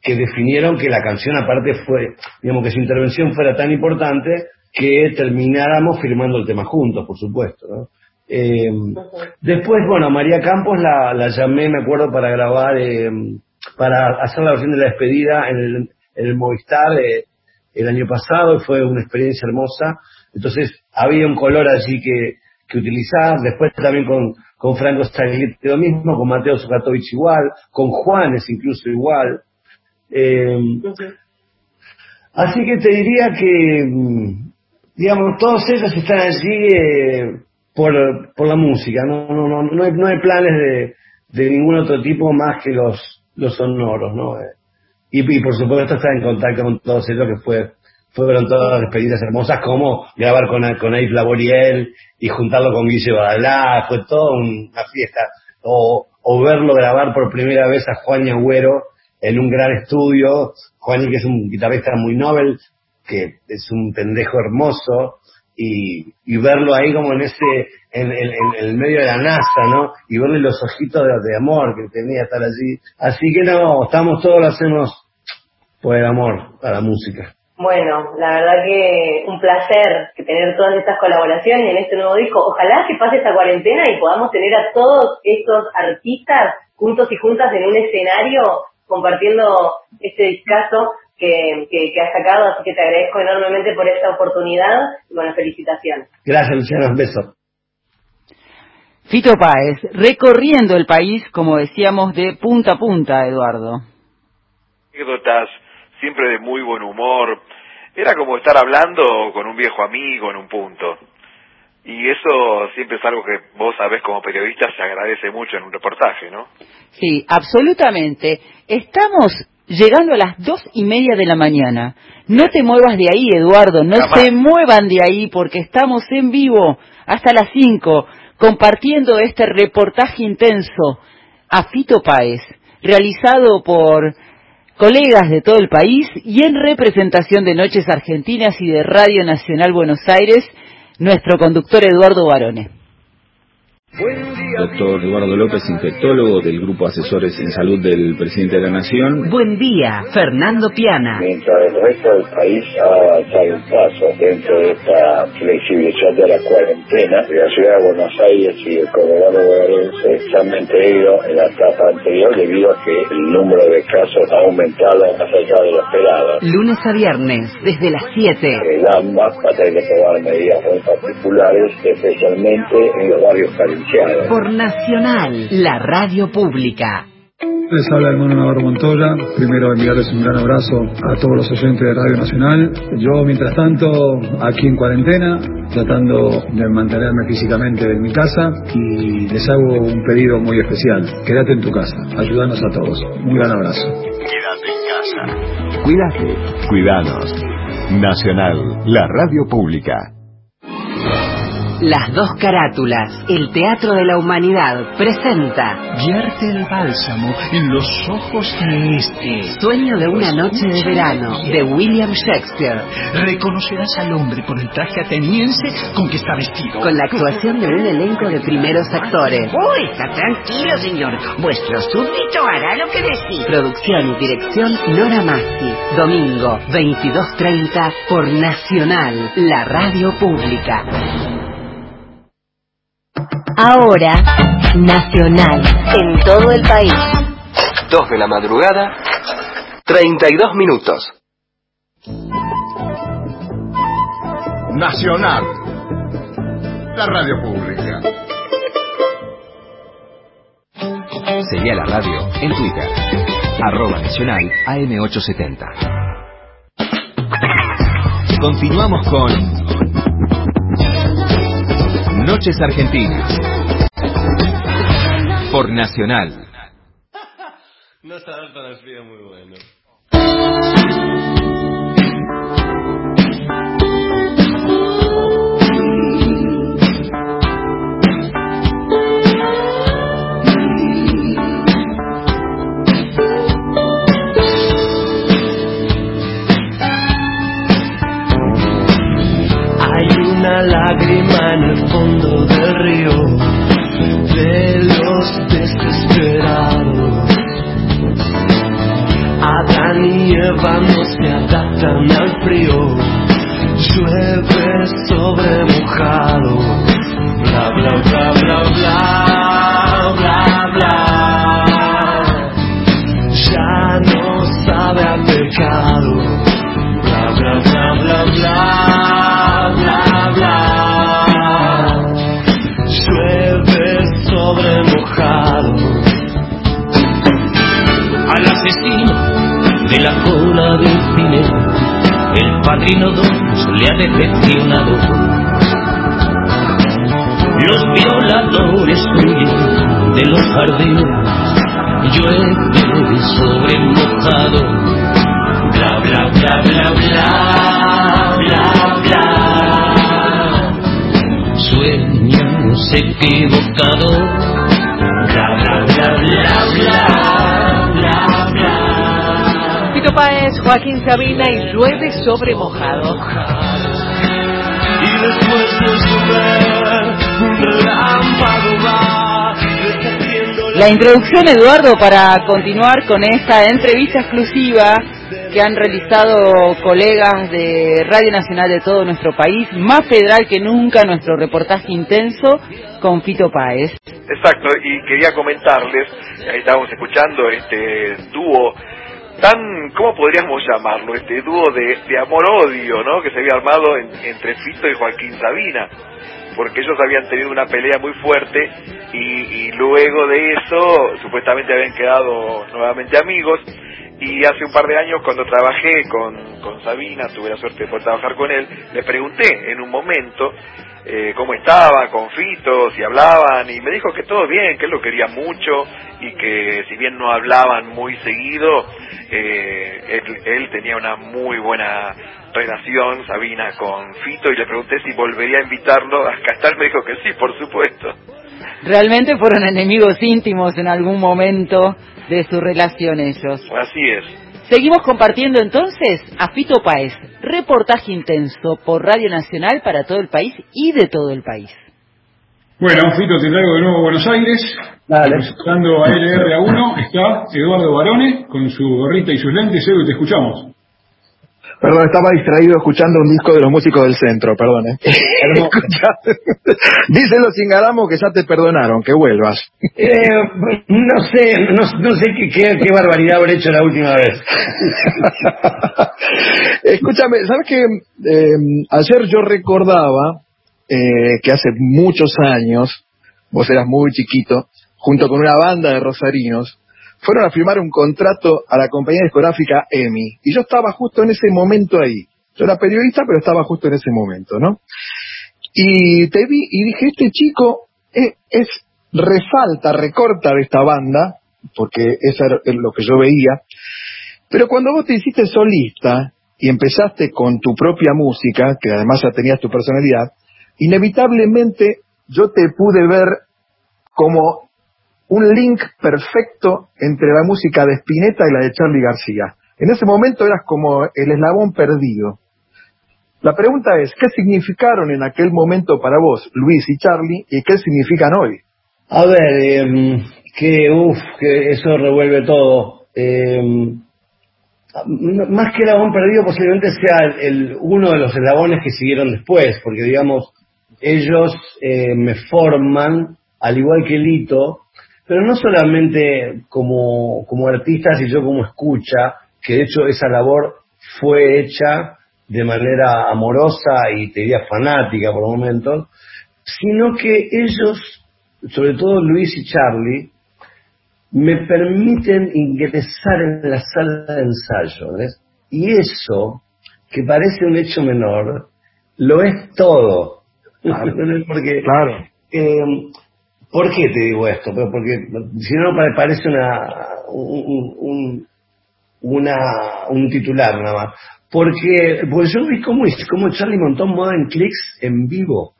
que definieron que la canción aparte fue, digamos que su intervención fuera tan importante que termináramos firmando el tema juntos, por supuesto, ¿no? Eh, después, bueno, María Campos la, la, llamé, me acuerdo, para grabar, eh, para hacer la versión de la despedida en el, en el Movistar, eh, el año pasado fue una experiencia hermosa. Entonces había un color allí que, que utilizar. Después también con, con Franco Staglietti lo mismo, con Mateo Zukatovich igual, con Juanes incluso igual. Eh, así que te diría que, digamos, todos ellos están allí eh, por, por la música, no, no, no, no, hay, no hay planes de, de ningún otro tipo más que los, los sonoros, ¿no? Eh, y, por supuesto estar en contacto con todos ellos que fue fueron todas experiencias hermosas, como grabar con, con Aif Laboriel y juntarlo con Guille Badalá, fue toda una fiesta. O, o verlo grabar por primera vez a Juan Agüero en un gran estudio, Juan que es un guitarrista muy noble, que es un pendejo hermoso, y, y verlo ahí como en ese, en, el medio de la NASA, ¿no? Y verle los ojitos de, de amor que tenía estar allí. Así que no, estamos todos lo hacemos por el amor a la música. Bueno, la verdad que un placer tener todas estas colaboraciones en este nuevo disco. Ojalá que pase esta cuarentena y podamos tener a todos estos artistas juntos y juntas en un escenario compartiendo este discazo que, que, que has sacado. Así que te agradezco enormemente por esta oportunidad y bueno, felicitaciones. Gracias, Luciana. Un beso. Fito Páez, recorriendo el país, como decíamos, de punta a punta, Eduardo. Anécdotas siempre de muy buen humor. Era como estar hablando con un viejo amigo en un punto. Y eso siempre es algo que vos sabés como periodista se agradece mucho en un reportaje, ¿no? Sí, absolutamente. Estamos llegando a las dos y media de la mañana. No te muevas de ahí, Eduardo, no se muevan de ahí porque estamos en vivo hasta las cinco compartiendo este reportaje intenso a Fito Páez, realizado por colegas de todo el país y en representación de Noches Argentinas y de Radio Nacional Buenos Aires, nuestro conductor Eduardo Barone. Doctor Eduardo López, infectólogo del Grupo Asesores en Salud del Presidente de la Nación. Buen día, Fernando Piana. Mientras el resto del país ha avanzado un paso dentro de esta flexibilización de la cuarentena, la ciudad de Buenos Aires y el Colorado bonaerense se han mantenido en la etapa anterior debido a que el número de casos ha aumentado más allá de lo esperado. Lunes a viernes, desde las 7. El AMBA va a tener que tomar medidas muy particulares, especialmente en los barrios Por Nacional, la radio pública. Les habla el mono Navarro Montoya. Primero enviarles un gran abrazo a todos los oyentes de Radio Nacional. Yo, mientras tanto, aquí en cuarentena, tratando de mantenerme físicamente en mi casa y les hago un pedido muy especial. Quédate en tu casa. Ayúdanos a todos. Un gran abrazo. Quédate en casa. Cuídate. Cuidanos. Nacional, la radio pública. Las dos carátulas, el Teatro de la Humanidad, presenta Vierte el bálsamo en los ojos de este. Sueño de una noche de verano, de William Shakespeare. Reconocerás al hombre por el traje ateniense con que está vestido. Con la actuación de un elenco de primeros actores. Uy, está tranquilo, señor. Vuestro súbdito hará lo que decís. Producción y dirección Nora Massi. Domingo, 22.30 por Nacional, la radio pública. Ahora, Nacional, en todo el país. 2 de la madrugada, 32 minutos. Nacional, la radio pública. Seguí a la radio en Twitter. Arroba Nacional AM870. Continuamos con Noches Argentinas. Por Nacional. No estaba tan frío muy bueno. rebanos me adaptan al frío, llueve sobre mojado. Le ha decepcionado. Los violadores huyen de los jardines, llueve sobre mojado. Bla bla bla bla bla bla bla. Sueños equivocados. Bla bla bla bla bla bla bla. Fito Páez, Joaquín Sabina y llueve sobre mojado. La introducción, Eduardo, para continuar con esta entrevista exclusiva que han realizado colegas de Radio Nacional de todo nuestro país, más federal que nunca nuestro reportaje intenso con Fito Páez. Exacto, y quería comentarles, ahí estábamos escuchando este dúo tan, ¿cómo podríamos llamarlo? Este dúo de, de amor-odio, ¿no? Que se había armado en- entre Fito y Joaquín Sabina, porque ellos habían tenido una pelea muy fuerte y, y luego de eso supuestamente habían quedado nuevamente amigos y hace un par de años cuando trabajé con, con Sabina, tuve la suerte de poder trabajar con él, le pregunté en un momento eh, cómo estaba con Fito, si hablaban, y me dijo que todo bien, que él lo quería mucho y que si bien no hablaban muy seguido, eh, él, él tenía una muy buena relación, Sabina, con Fito, y le pregunté si volvería a invitarlo a estar, me dijo que sí, por supuesto. Realmente fueron enemigos íntimos en algún momento de su relación ellos. Así es. Seguimos compartiendo entonces a Fito Páez, reportaje intenso por Radio Nacional para todo el país y de todo el país. Bueno, Fito, te traigo de nuevo a Buenos Aires. Representando a LRA1 está Eduardo Barone con su gorrita y sus lentes. Edu, te escuchamos. Perdón, estaba distraído escuchando un disco de los músicos del centro, perdón. ¿eh? Díselo sin garamo que ya te perdonaron, que vuelvas. Eh, no sé, no, no sé qué, qué, qué barbaridad habré hecho la última vez. Escúchame, ¿sabes qué? Eh, ayer yo recordaba eh, que hace muchos años, vos eras muy chiquito, junto con una banda de rosarinos, fueron a firmar un contrato a la compañía discográfica EMI. Y yo estaba justo en ese momento ahí. Yo era periodista, pero estaba justo en ese momento, ¿no? Y te vi y dije, este chico es, es resalta, recorta de esta banda, porque eso era lo que yo veía, pero cuando vos te hiciste solista y empezaste con tu propia música, que además ya tenías tu personalidad, inevitablemente yo te pude ver como un link perfecto entre la música de Spinetta y la de Charlie García. En ese momento eras como el eslabón perdido. La pregunta es, ¿qué significaron en aquel momento para vos, Luis y Charlie, y qué significan hoy? A ver, eh, que uff, que eso revuelve todo. Eh, más que el eslabón perdido, posiblemente sea el- uno de los eslabones que siguieron después, porque digamos, ellos eh, me forman, al igual que Lito, pero no solamente como, como artistas y yo como escucha, que de hecho esa labor fue hecha de manera amorosa y te diría fanática por momentos, sino que ellos, sobre todo Luis y Charlie, me permiten ingresar en la sala de ensayo. ¿ves? Y eso, que parece un hecho menor, lo es todo. Porque, Claro. eh, ¿Por qué te digo esto? Porque si no pare- parece una, un, un- una, un titular nada más. Porque, porque yo vi cómo, cómo Charlie montó Modern Clicks en vivo.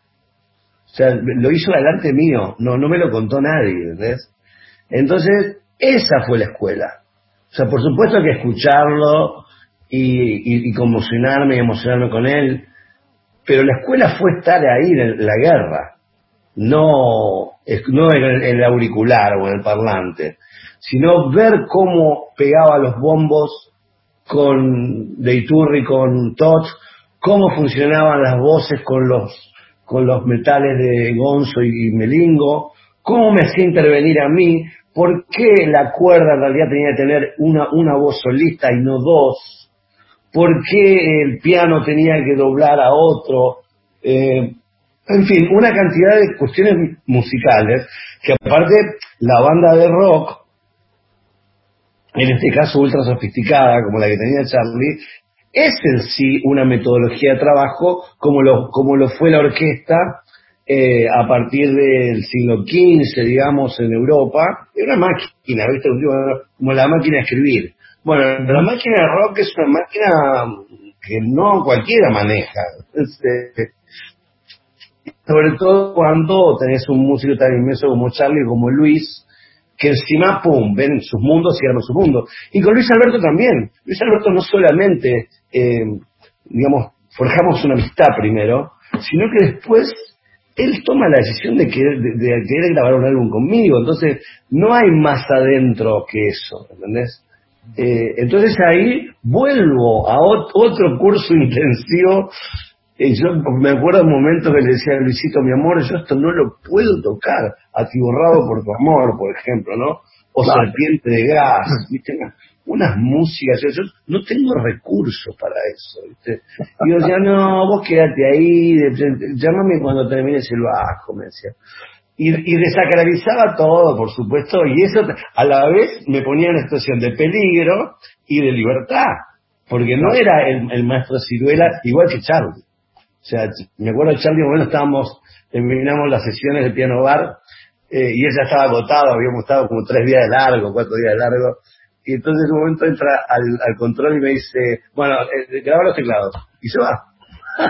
O sea, lo hizo delante mío, no, no me lo contó nadie, ¿ves? Entonces, esa fue la escuela. O sea, por supuesto que escucharlo y, y, y conmocionarme y emocionarme con él, pero la escuela fue estar ahí en la guerra, no, no en el, auricular o en el parlante, sino ver cómo pegaba los bombos con de Iturri, con Tot, cómo funcionaban las voces con los con los metales de Gonzo y Melingo, cómo me hacía intervenir a mí, por qué la cuerda en realidad tenía que tener una, una voz solista y no dos, por qué el piano tenía que doblar a otro, eh, en fin, una cantidad de cuestiones musicales que aparte la banda de rock, en este caso ultra sofisticada como la que tenía Charlie, es en sí una metodología de trabajo como lo, como lo fue la orquesta eh, a partir del siglo XV, digamos, en Europa. Era una máquina, ¿viste? Como la máquina de escribir. Bueno, la máquina de rock es una máquina que no cualquiera maneja. Este, sobre todo cuando tenés un músico tan inmenso como Charlie, como Luis, que encima, pum, ven sus mundos y arman su mundo. Y con Luis Alberto también. Luis Alberto no solamente, eh, digamos, forjamos una amistad primero, sino que después él toma la decisión de querer, de, querer grabar un álbum conmigo. Entonces, no hay más adentro que eso, ¿entendés? Eh, entonces ahí vuelvo a otro curso intensivo y yo me acuerdo un momento que le decía a Luisito, mi amor, yo esto no lo puedo tocar, atiborrado por tu amor, por ejemplo, ¿no? O serpiente de gas, ¿viste? Unas músicas, yo, no tengo recursos para eso, ¿viste? Y yo decía, no, vos quédate ahí, llámame cuando termines el bajo, me decía. Y, y, desacralizaba todo, por supuesto, y eso a la vez me ponía en una situación de peligro y de libertad, porque no era el, el maestro Ciruela igual que Charlie. O sea, me acuerdo de Charlie, bueno, estábamos, terminamos las sesiones de piano bar, eh, y ella estaba agotado, habíamos estado como tres días de largo, cuatro días de largo, y entonces en un momento entra al, al control y me dice, bueno, eh, graba los teclados, y se va.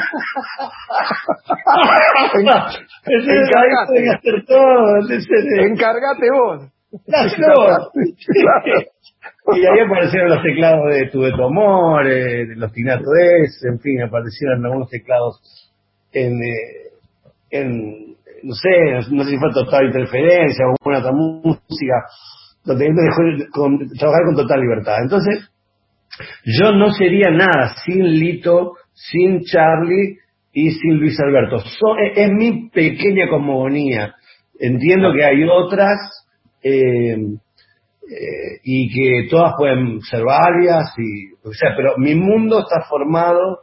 Encargate vos. Y ahí aparecieron los teclados de Tu de tu amor, eh, los Tinato S, en fin, aparecieron algunos teclados en, eh, en no sé, no sé si fue total interferencia o alguna otra música, donde él me dejó con, trabajar con total libertad. Entonces, yo no sería nada sin Lito, sin Charlie y sin Luis Alberto. es, mi pequeña cosmogonía. Entiendo que hay otras, eh, eh, y que todas pueden ser varias, y, o sea, pero mi mundo está formado,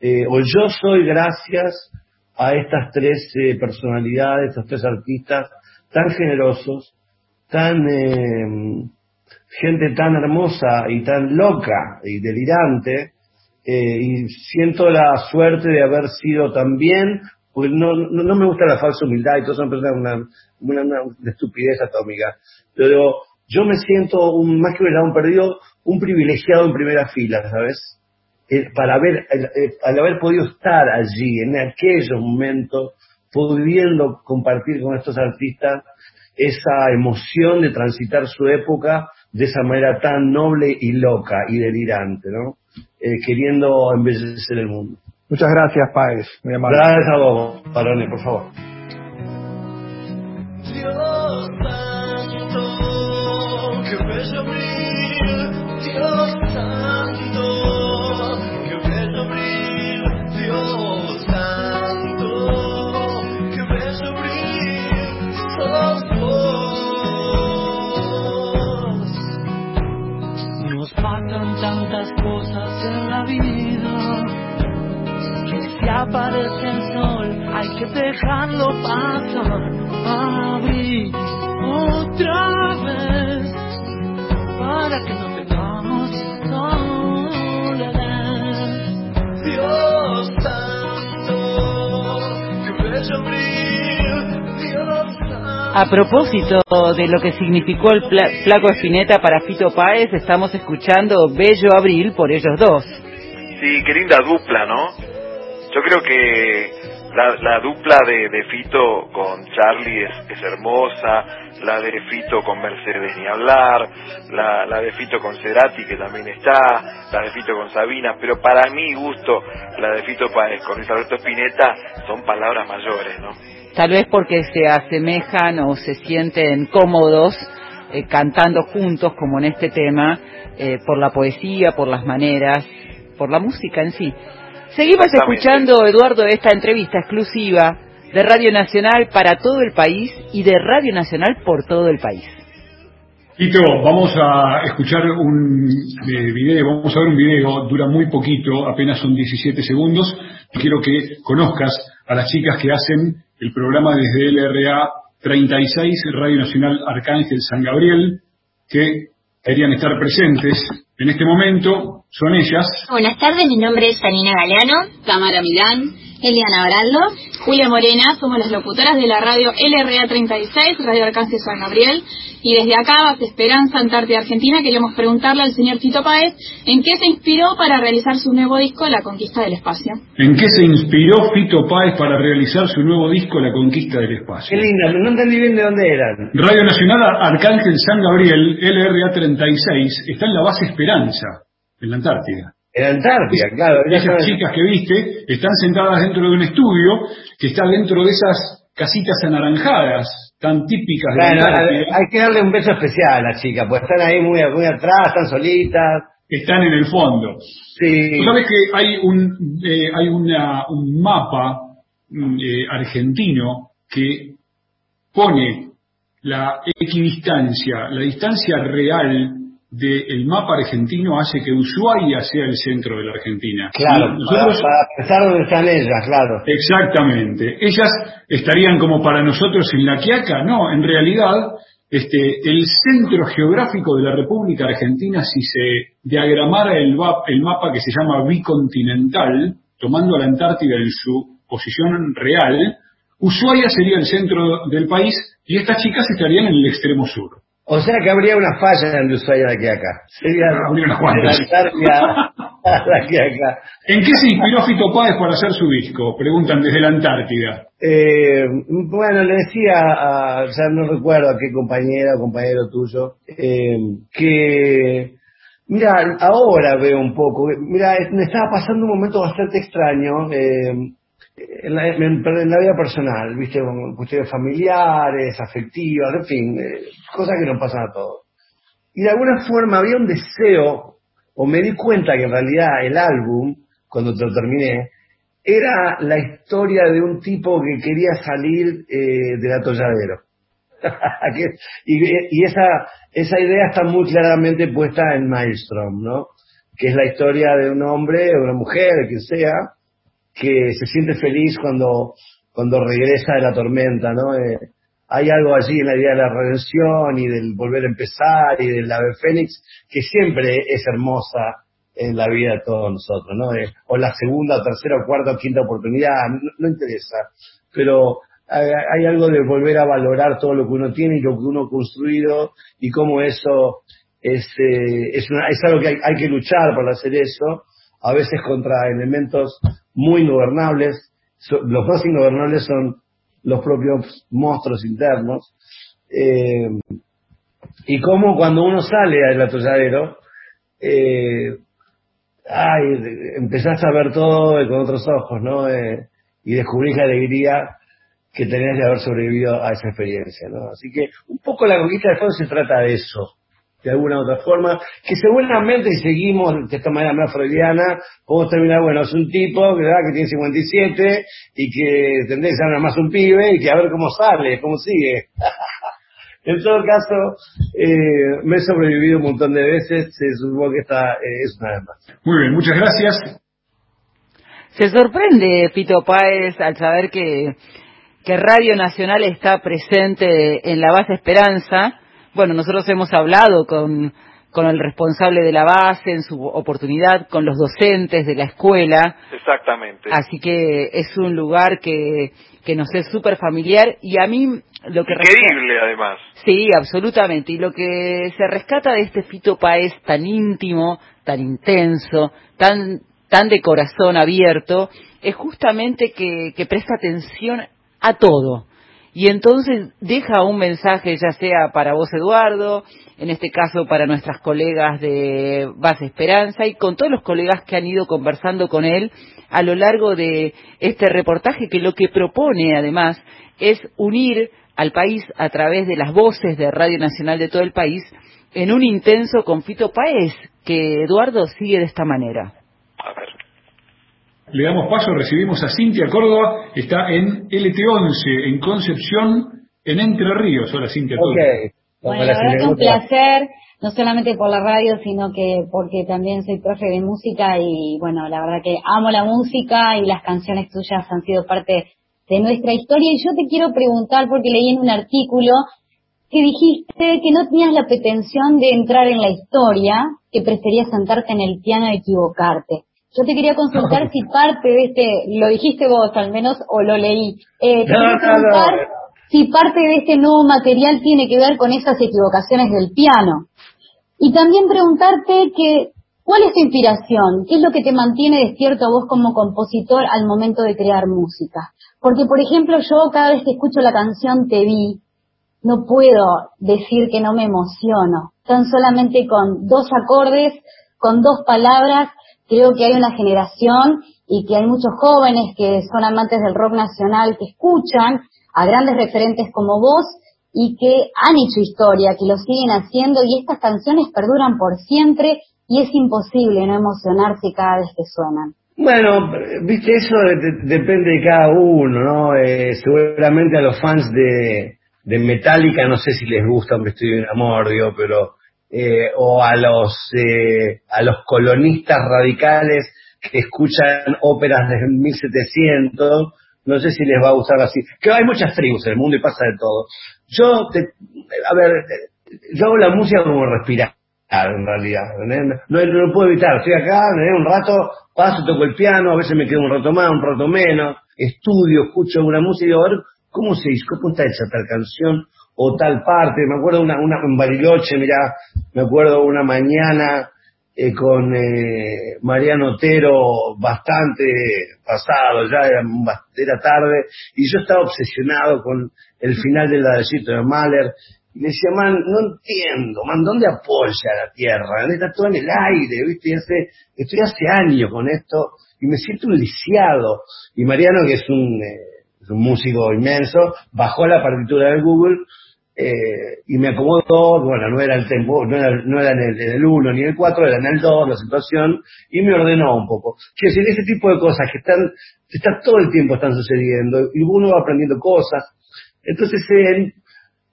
eh, o yo soy gracias a estas tres personalidades, estos tres artistas tan generosos, tan gente tan hermosa y tan loca y delirante, y siento la suerte de haber sido también, pues no, no, me gusta la falsa humildad y todo eso me parece una, una, una estupidez atómica, pero yo me siento un, más que un perdido, un privilegiado en primera fila, ¿sabes? Eh, para haber, eh, al haber podido estar allí, en aquellos momentos, pudiendo compartir con estos artistas esa emoción de transitar su época de esa manera tan noble y loca y delirante, ¿no? Eh, queriendo embellecer el mundo. Muchas gracias, Páez. Gracias a vos, Parone, por favor. Aparece el sol, hay que dejarlo pasar, abrir otra vez, para que no tengamos soledad. Dios santo, que bello abrir, Dios santo. A propósito de lo que significó el flaco Espineta para Fito Páez, estamos escuchando Bello Abril por ellos dos. Sí, qué linda dupla, ¿no? Yo creo que la, dupla de, Fito con Charlie es, hermosa, la de Fito con Mercedes ni hablar, la, de Fito con Cerati que también está, la de Fito con Sabina, pero para mi gusto la de Fito con Luis Alberto Spinetta son palabras mayores, ¿no? Tal vez porque se asemejan o se sienten cómodos eh, cantando juntos como en este tema, eh, por la poesía, por las maneras, por la música en sí. Seguimos escuchando, Eduardo, esta entrevista exclusiva de Radio Nacional para todo el país y de Radio Nacional por todo el país. Tito, vamos a escuchar un eh, video, vamos a ver un video, dura muy poquito, apenas son 17 segundos. Quiero que conozcas a las chicas que hacen el programa desde LRA 36, Radio Nacional Arcángel San Gabriel, que querían estar presentes En este momento son ellas. Buenas tardes, mi nombre es Sanina Galeano. Tamara Milán. Eliana Baraldo. Julia Morena, somos las locutoras de la radio LRA 36, Radio Alcance San Gabriel. Y desde acá, Base Esperanza, Antártida Argentina, queríamos preguntarle al señor Tito Páez en qué se inspiró para realizar su nuevo disco, La Conquista del Espacio. ¿En qué se inspiró Fito Páez para realizar su nuevo disco, La Conquista del Espacio? Qué linda, no entendí bien de dónde eran. Radio Nacional Arcángel San Gabriel, LRA 36, está en la Base Esperanza, en la Antártida. En Antártida, claro. Esas chicas que viste están sentadas dentro de un estudio que está dentro de esas casitas anaranjadas tan típicas de Bueno, Antártida. hay que darle un beso especial a las chicas, pues están ahí muy, muy atrás, están solitas. Están en el fondo. Sí. Tú sabes que hay un, eh, hay una, un mapa mm, eh, argentino que pone la equidistancia, la distancia real del mapa argentino hace que Ushuaia sea el centro de la Argentina. Claro, nosotros- para, para están ellas, claro. Exactamente. Ellas estarían como para nosotros en la Quiaca. No, en realidad, este, el centro geográfico de la República Argentina, si se diagramara el, el mapa que se llama bicontinental, tomando a la Antártida en su posición real, Ushuaia sería el centro del país y estas chicas estarían en el extremo sur. O sea que habría una falla en Ushuaia de aquí a acá. Sería de cuantas. la a a acá. ¿En qué se inspiró Fito Páez para hacer su disco? Preguntan desde la Antártida. Eh, bueno, le decía, a, ya no recuerdo a qué compañera o compañero tuyo, eh, que, mira, ahora veo un poco, mira, me estaba pasando un momento bastante extraño eh, en, la, en- la vida personal, viste, con cuestiones familiares, afectivas, en fin, eh, cosas que nos pasan a todos. Y de alguna forma había un deseo, o me di cuenta que en realidad el álbum, cuando te lo terminé, era la historia de un tipo que quería salir eh, del atolladero. Que- y y esa, esa idea está muy claramente puesta en Maelstrom, ¿no? Que es la historia de un hombre o una mujer, quien sea, que se siente feliz cuando, cuando regresa de la tormenta, ¿no? Eh, hay algo allí en la idea de la redención y del volver a empezar y del ave fénix que siempre es hermosa en la vida de todos nosotros, ¿no? Eh, o la segunda, tercera, cuarta quinta oportunidad, no, interesa, pero hay, hay algo de volver a valorar todo lo que uno tiene y lo que uno ha construido y cómo eso es, eh, es, una- es algo que hay, hay que luchar para hacer eso, a veces contra elementos muy ingobernables, los más ingobernables son los propios monstruos internos, eh, y cómo cuando uno sale del atolladero, eh, ay, empezás a ver todo con otros ojos, ¿no? Eh, y descubrís la alegría que tenés de haber sobrevivido a esa experiencia, ¿no? Así que un poco la conquista de fondo se trata de eso, de alguna u otra forma, que seguramente si seguimos de esta manera más freudiana, podemos terminar, bueno, es un tipo que, ¿verdad? que tiene 57 y que tendría que ser nada más un pibe y que a ver cómo sale, cómo sigue. En todo caso, eh, me he sobrevivido un montón de veces, se supongo que esta eh, es una vez más. Muy bien, muchas gracias. Se sorprende Fito Páez al saber que, que Radio Nacional está presente en la base Esperanza. Bueno, nosotros hemos hablado con, con el responsable de la base en su oportunidad, con los docentes de la escuela. Exactamente. Así que es un lugar que, que nos es súper familiar y a mí lo que Increíble, además. Sí, absolutamente. Y lo que se rescata de este Fito Páez tan íntimo, tan intenso, tan, tan de corazón abierto, es justamente que, que presta atención a todo. Y entonces deja un mensaje, ya sea para vos, Eduardo, en este caso para nuestras colegas de Base Esperanza y con todos los colegas que han ido conversando con él a lo largo de este reportaje, que lo que propone además es unir al país a través de las voces de Radio Nacional de todo el país en un intenso confito país que Eduardo sigue de esta manera. Le damos paso, recibimos a Cintia Córdoba, está en LT11, en Concepción, en Entre Ríos. Hola Cintia, ¿todo bien? Bueno, la verdad que un placer, no solamente por la radio, sino que porque también soy profe de música y bueno, la verdad que amo la música y las canciones tuyas han sido parte de nuestra historia y yo te quiero preguntar porque leí en un artículo que dijiste que no tenías la pretensión de entrar en la historia, que preferías sentarte en el piano y equivocarte. Yo te quería consultar si parte de este, lo dijiste vos al menos o lo leí, eh, te No, quería no, preguntar no. si parte de este nuevo material tiene que ver con esas equivocaciones del piano. Y también preguntarte que, ¿cuál es tu inspiración? ¿Qué es lo que te mantiene despierto a vos como compositor al momento de crear música? Porque, por ejemplo, yo cada vez que escucho la canción Te vi, no puedo decir que no me emociono. Tan solamente con dos acordes, con dos palabras, creo que hay una generación y que hay muchos jóvenes que son amantes del rock nacional que escuchan a grandes referentes como vos y que han hecho historia, que lo siguen haciendo y estas canciones perduran por siempre y es imposible no emocionarse cada vez que suenan. Bueno, viste, eso de- de- depende de cada uno, ¿no? Eh, seguramente a los fans de, Metallica, no sé si les gusta un vestido de amor, digo, pero, eh, o a los, eh, a los colonistas radicales que escuchan óperas desde 1700, no sé si les va a gustar así. Que hay muchas tribus en el mundo y pasa de todo. Yo, te- a ver, yo hago la música como respirar, en realidad. No, lo puedo evitar. Estoy acá, un rato, paso, toco el piano, a veces me quedo un rato más, un rato menos, estudio, escucho una música y digo, a ver, ¿cómo se? ¿Cómo está hecha tal canción? O tal parte. Me acuerdo una, una en Bariloche, mirá, me acuerdo una mañana eh, con eh, Mariano Otero bastante pasado, ya era, era tarde, y yo estaba obsesionado con el final del ladrillito de Mahler, y le decía, man, no entiendo, man, ¿dónde apoya la Tierra? Está todo en el aire, ¿viste? Y hace, estoy hace años con esto, y me siento un lisiado. Y Mariano, que es un, eh, es un músico inmenso, bajó la partitura de Google, eh, y me acomodó, bueno, no era el tempo, no era, no era en el, en el 1 ni en el 4, era en el 2 la situación, y me ordenó un poco. Quiero decir, ese tipo de cosas que están, que están todo el tiempo están sucediendo, y uno va aprendiendo cosas. Entonces, eh,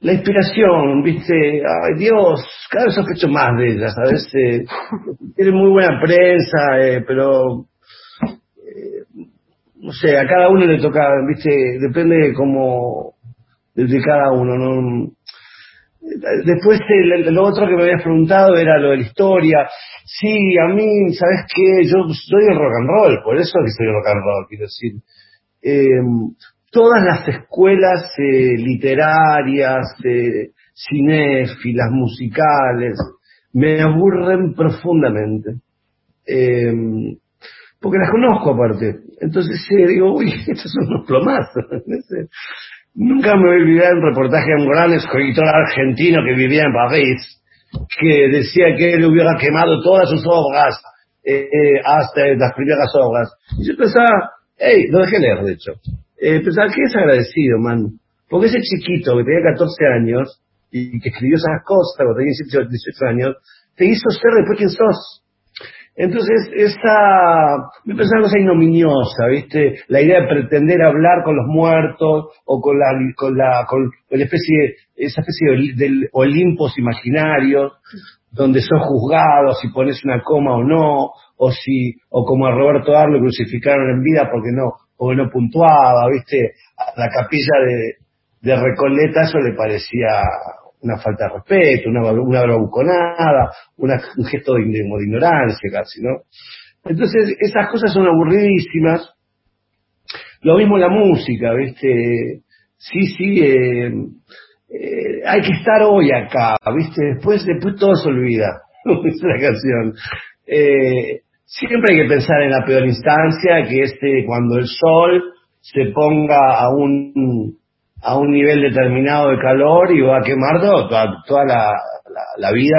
la inspiración, viste, ay Dios, cada vez sospecho más de ella, ¿sabes? Eh, tiene muy buena prensa, eh, pero eh, no sé, a cada uno le toca, viste, depende de, de cada uno, ¿no? Después lo otro que me habías preguntado era lo de la historia. Sí, a mí, ¿sabes qué? Yo soy el rock and roll, por eso que soy rock and roll, quiero decir. Eh, todas las escuelas eh, literarias, eh, cinéfilas, musicales, me aburren profundamente. Eh, porque las conozco aparte. Entonces eh, digo, uy, estos son unos plomazos. Nunca me voy a un reportaje de un gran escritor argentino que vivía en París, que decía que él hubiera quemado todas sus obras, eh, eh, hasta las primeras obras. Y yo pensaba, hey, lo dejé leer, de hecho. Eh, pensaba, qué desagradecido, man. Porque ese chiquito que tenía 14 años y que escribió esas cosas cuando tenía 18, 18 años, te hizo ser después quien sos. Entonces, esa, me parece una cosa ignominiosa, ¿viste? La idea de pretender hablar con los muertos o con la, con la, con la especie, esa especie de, del Olimpos imaginarios, donde sos juzgado si pones una coma o no, o si, o como a Roberto Ar lo crucificaron en vida porque no, porque no puntuaba, ¿viste? A la capilla de, de Recoleta eso le parecía una falta de respeto, una, una bravuconada, un gesto de, de- ignorancia casi, ¿no? Entonces, esas cosas son aburridísimas. Lo mismo la música, ¿viste? Sí, sí, eh, eh, hay que estar hoy acá, ¿viste? Después, después todo se olvida, es la canción. Eh, siempre hay que pensar en la peor instancia, que es cuando el sol se ponga a un a un nivel determinado de calor y va a quemar todo, toda, toda la, la, vida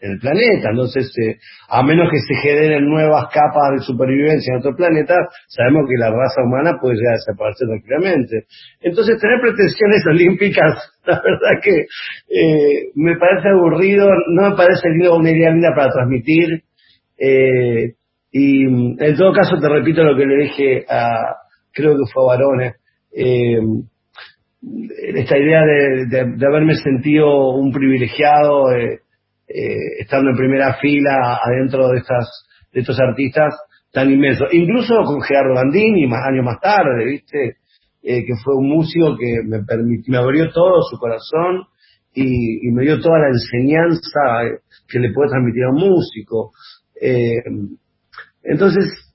en el planeta. Entonces, eh, a menos que se generen nuevas capas de supervivencia en otro planeta, sabemos que la raza humana puede llegar a desaparecer tranquilamente. Entonces, tener pretensiones olímpicas, la verdad que eh, me parece aburrido, no me parece una idea linda para transmitir. eh, y en todo caso, te repito lo que le dije a, creo que fue a Varones, eh, esta idea de, haberme sentido un privilegiado eh, eh, estando en primera fila adentro de estas de estos artistas tan inmensos incluso con Gerardo Gandini más años más tarde viste Eh, que fue un músico que me permitió me abrió todo su corazón y, y me dio toda la enseñanza que le puede transmitir a un músico. Eh, entonces,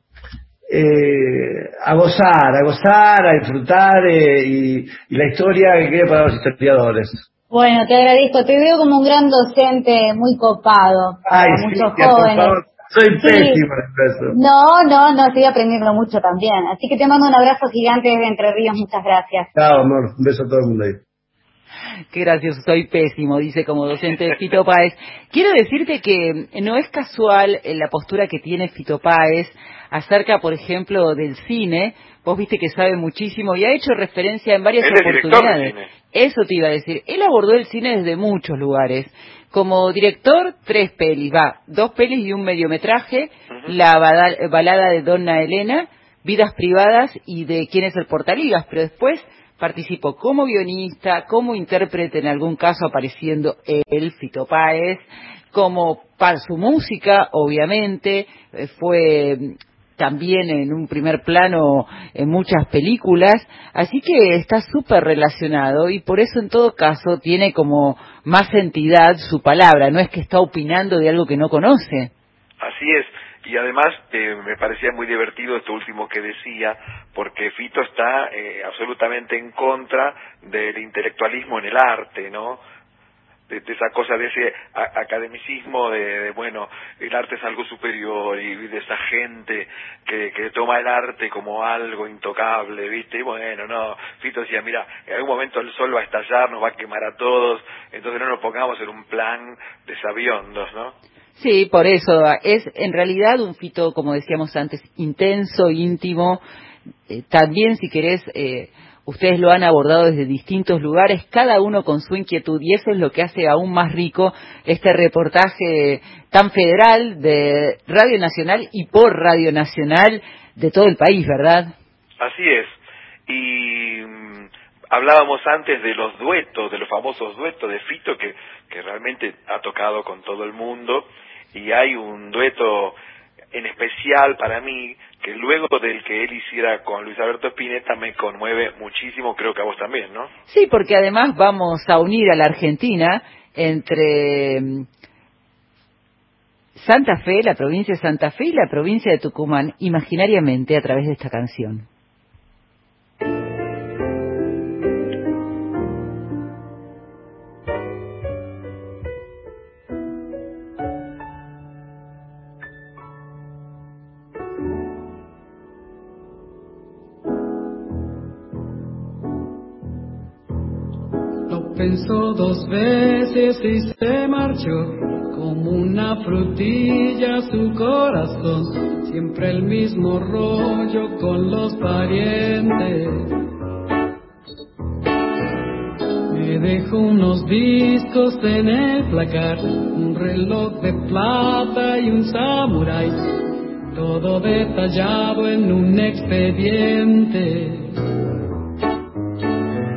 eh, a gozar, a gozar, a disfrutar eh, y, y la historia que quede para los historiadores. Bueno, te agradezco. Te veo como un gran docente muy copado para Ay, muchos jóvenes. favor, soy Sí. pésimo en eso. No, no, no, estoy aprendiendo mucho también. Así que te mando un abrazo gigante desde Entre Ríos. Muchas gracias. Chao, amor. Un beso a todo el mundo ahí. Qué gracioso, soy pésimo, dice como docente de Fito Páez. Quiero decirte que no es casual eh, la postura que tiene Fito Páez acerca, por ejemplo, del cine. Vos viste que sabe muchísimo y ha hecho referencia en varias oportunidades. Eso te iba a decir. Él abordó el cine desde muchos lugares. Como director, tres pelis, va, dos pelis y un mediometraje, la bada- balada de Donna Elena, Vidas Privadas y de quién es el Portaligas, pero después participó como guionista, como intérprete en algún caso apareciendo él, Fito Páez, como para su música, obviamente, eh, fue también en un primer plano en muchas películas, así que está súper relacionado y por eso en todo caso tiene como más entidad su palabra, no es que está opinando de algo que no conoce. Así es. Y además eh, me parecía muy divertido esto último que decía, porque Fito está eh, absolutamente en contra del intelectualismo en el arte, ¿no? De, de esa cosa, de ese a- academicismo de, de, bueno, el arte es algo superior y de esa gente que, que toma el arte como algo intocable, ¿viste? Y bueno, no, Fito decía, mira, en algún momento el sol va a estallar, nos va a quemar a todos, entonces no nos pongamos en un plan de sabiondos, ¿no? Sí, por eso es en realidad un fito, como decíamos antes, intenso, íntimo. Eh, también, si querés, eh, ustedes lo han abordado desde distintos lugares, cada uno con su inquietud, y eso es lo que hace aún más rico este reportaje tan federal de Radio Nacional y por Radio Nacional de todo el país, ¿verdad? Así es. Y mm, hablábamos antes de los duetos, de los famosos duetos de Fito que, que realmente ha tocado con todo el mundo y hay un dueto en especial para mí que luego del que él hiciera con Luis Alberto Spinetta me conmueve muchísimo, creo que a vos también, ¿no? Sí, porque además vamos a unir a la Argentina entre mm, Santa Fe, la provincia de Santa Fe y la provincia de Tucumán, imaginariamente a través de esta canción. Y se marchó como una frutilla su corazón. Siempre el mismo rollo con los parientes. Me dejó unos discos en el placar, un reloj de plata y un samurái, todo detallado en un expediente.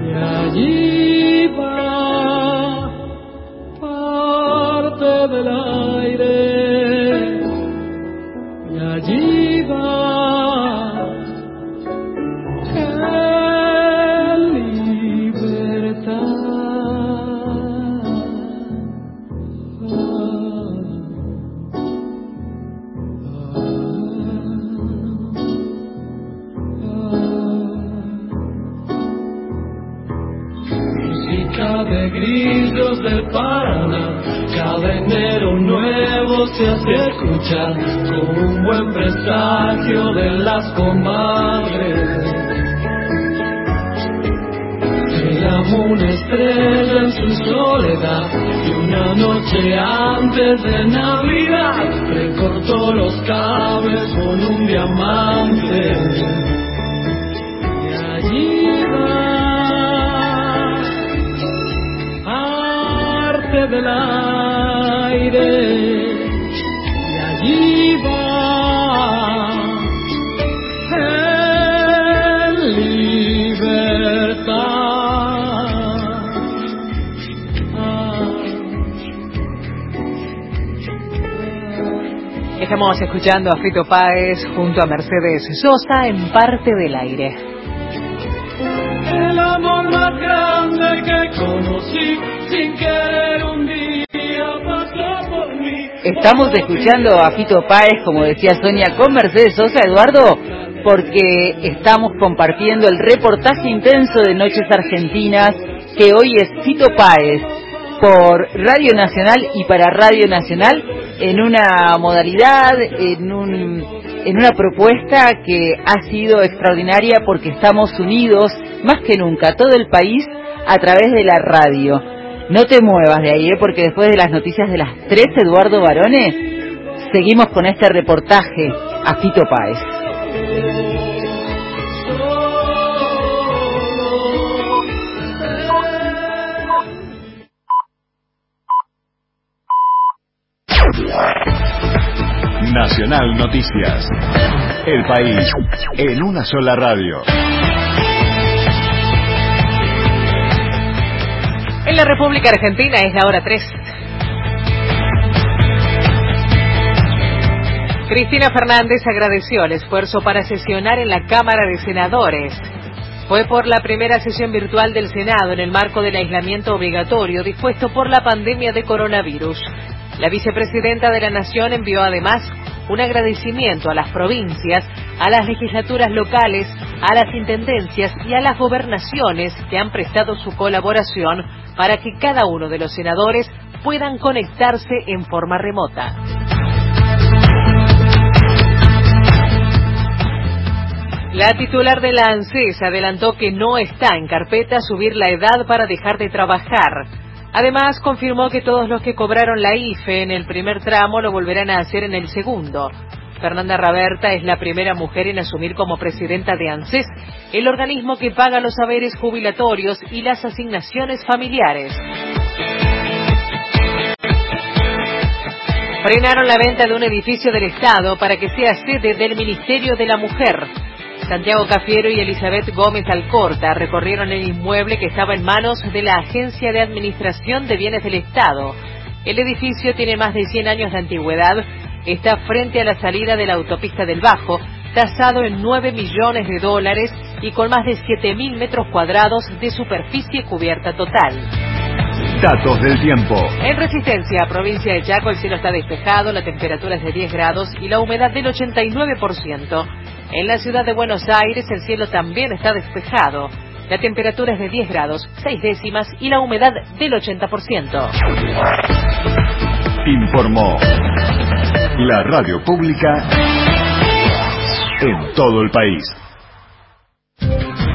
Y allí del aire. Y allí va libertad. Música de grillos del Paraná, cada enero nuevo se hace escuchar como un buen presagio de las comadres. Llamó una estrella en su soledad y una noche antes de Navidad recortó los cables con un diamante. Y allí va arte del aire y allí va en libertad. Estamos escuchando a Fito Páez junto a Mercedes Sosa en parte del aire. El amor más grande que conocí sin que estamos escuchando a Fito Páez, como decía Sonia, con Mercedes Sosa, Eduardo, porque estamos compartiendo el reportaje intenso de Noches Argentinas, que hoy es Fito Páez, por Radio Nacional y para Radio Nacional, en una modalidad, en, un, en una propuesta que ha sido extraordinaria porque estamos unidos, más que nunca, todo el país, a través de la radio. No te muevas de ahí, ¿eh? porque después de las noticias de las tres, Eduardo Barone, seguimos con este reportaje a Fito Páez. Nacional Noticias. El país en una sola radio. En la República Argentina es la hora 3. Cristina Fernández agradeció el esfuerzo para sesionar en la Cámara de Senadores. Fue por la primera sesión virtual del Senado en el marco del aislamiento obligatorio dispuesto por la pandemia de coronavirus. La vicepresidenta de la Nación envió además un agradecimiento a las provincias, a las legislaturas locales, a las intendencias y a las gobernaciones que han prestado su colaboración para que cada uno de los senadores puedan conectarse en forma remota. La titular de la ANSES adelantó que no está en carpeta subir la edad para dejar de trabajar. Además, confirmó que todos los que cobraron la IFE en el primer tramo lo volverán a hacer en el segundo. Fernanda Raberta es la primera mujer en asumir como presidenta de ANSES, el organismo que paga los saberes jubilatorios y las asignaciones familiares. Frenaron la venta de un edificio del Estado para que sea sede del Ministerio de la Mujer. Santiago Cafiero y Elizabeth Gómez Alcorta recorrieron el inmueble que estaba en manos de la Agencia de Administración de Bienes del Estado. El edificio tiene más de 100 años de antigüedad, está frente a la salida de la autopista del Bajo, tasado en 9 millones de dólares y con más de 7.000 metros cuadrados de superficie cubierta total. Datos del tiempo. En Resistencia, provincia de Chaco, el cielo está despejado, la temperatura es de 10 grados y la humedad del 89%. En la ciudad de Buenos Aires, el cielo también está despejado. La temperatura es de 10 grados, 6 décimas y la humedad del 80%. Informó la radio pública en todo el país.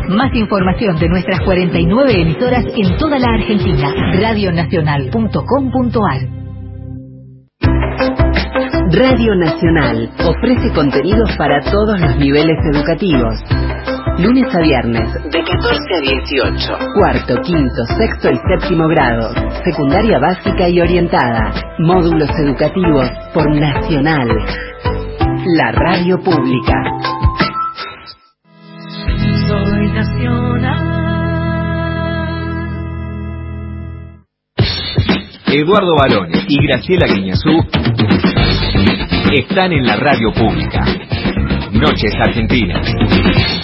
Más información de nuestras 49 emisoras en toda la Argentina. Radionacional.com.ar Radio Nacional ofrece contenidos para todos los niveles educativos. Lunes a viernes, de 14 a 18. Cuarto, quinto, sexto y séptimo grado. Secundaria básica y orientada. Módulos educativos por Nacional. La radio pública. Soy nacional. Eduardo Barone y Graciela Guiñazú están en la radio pública. Noches Argentinas.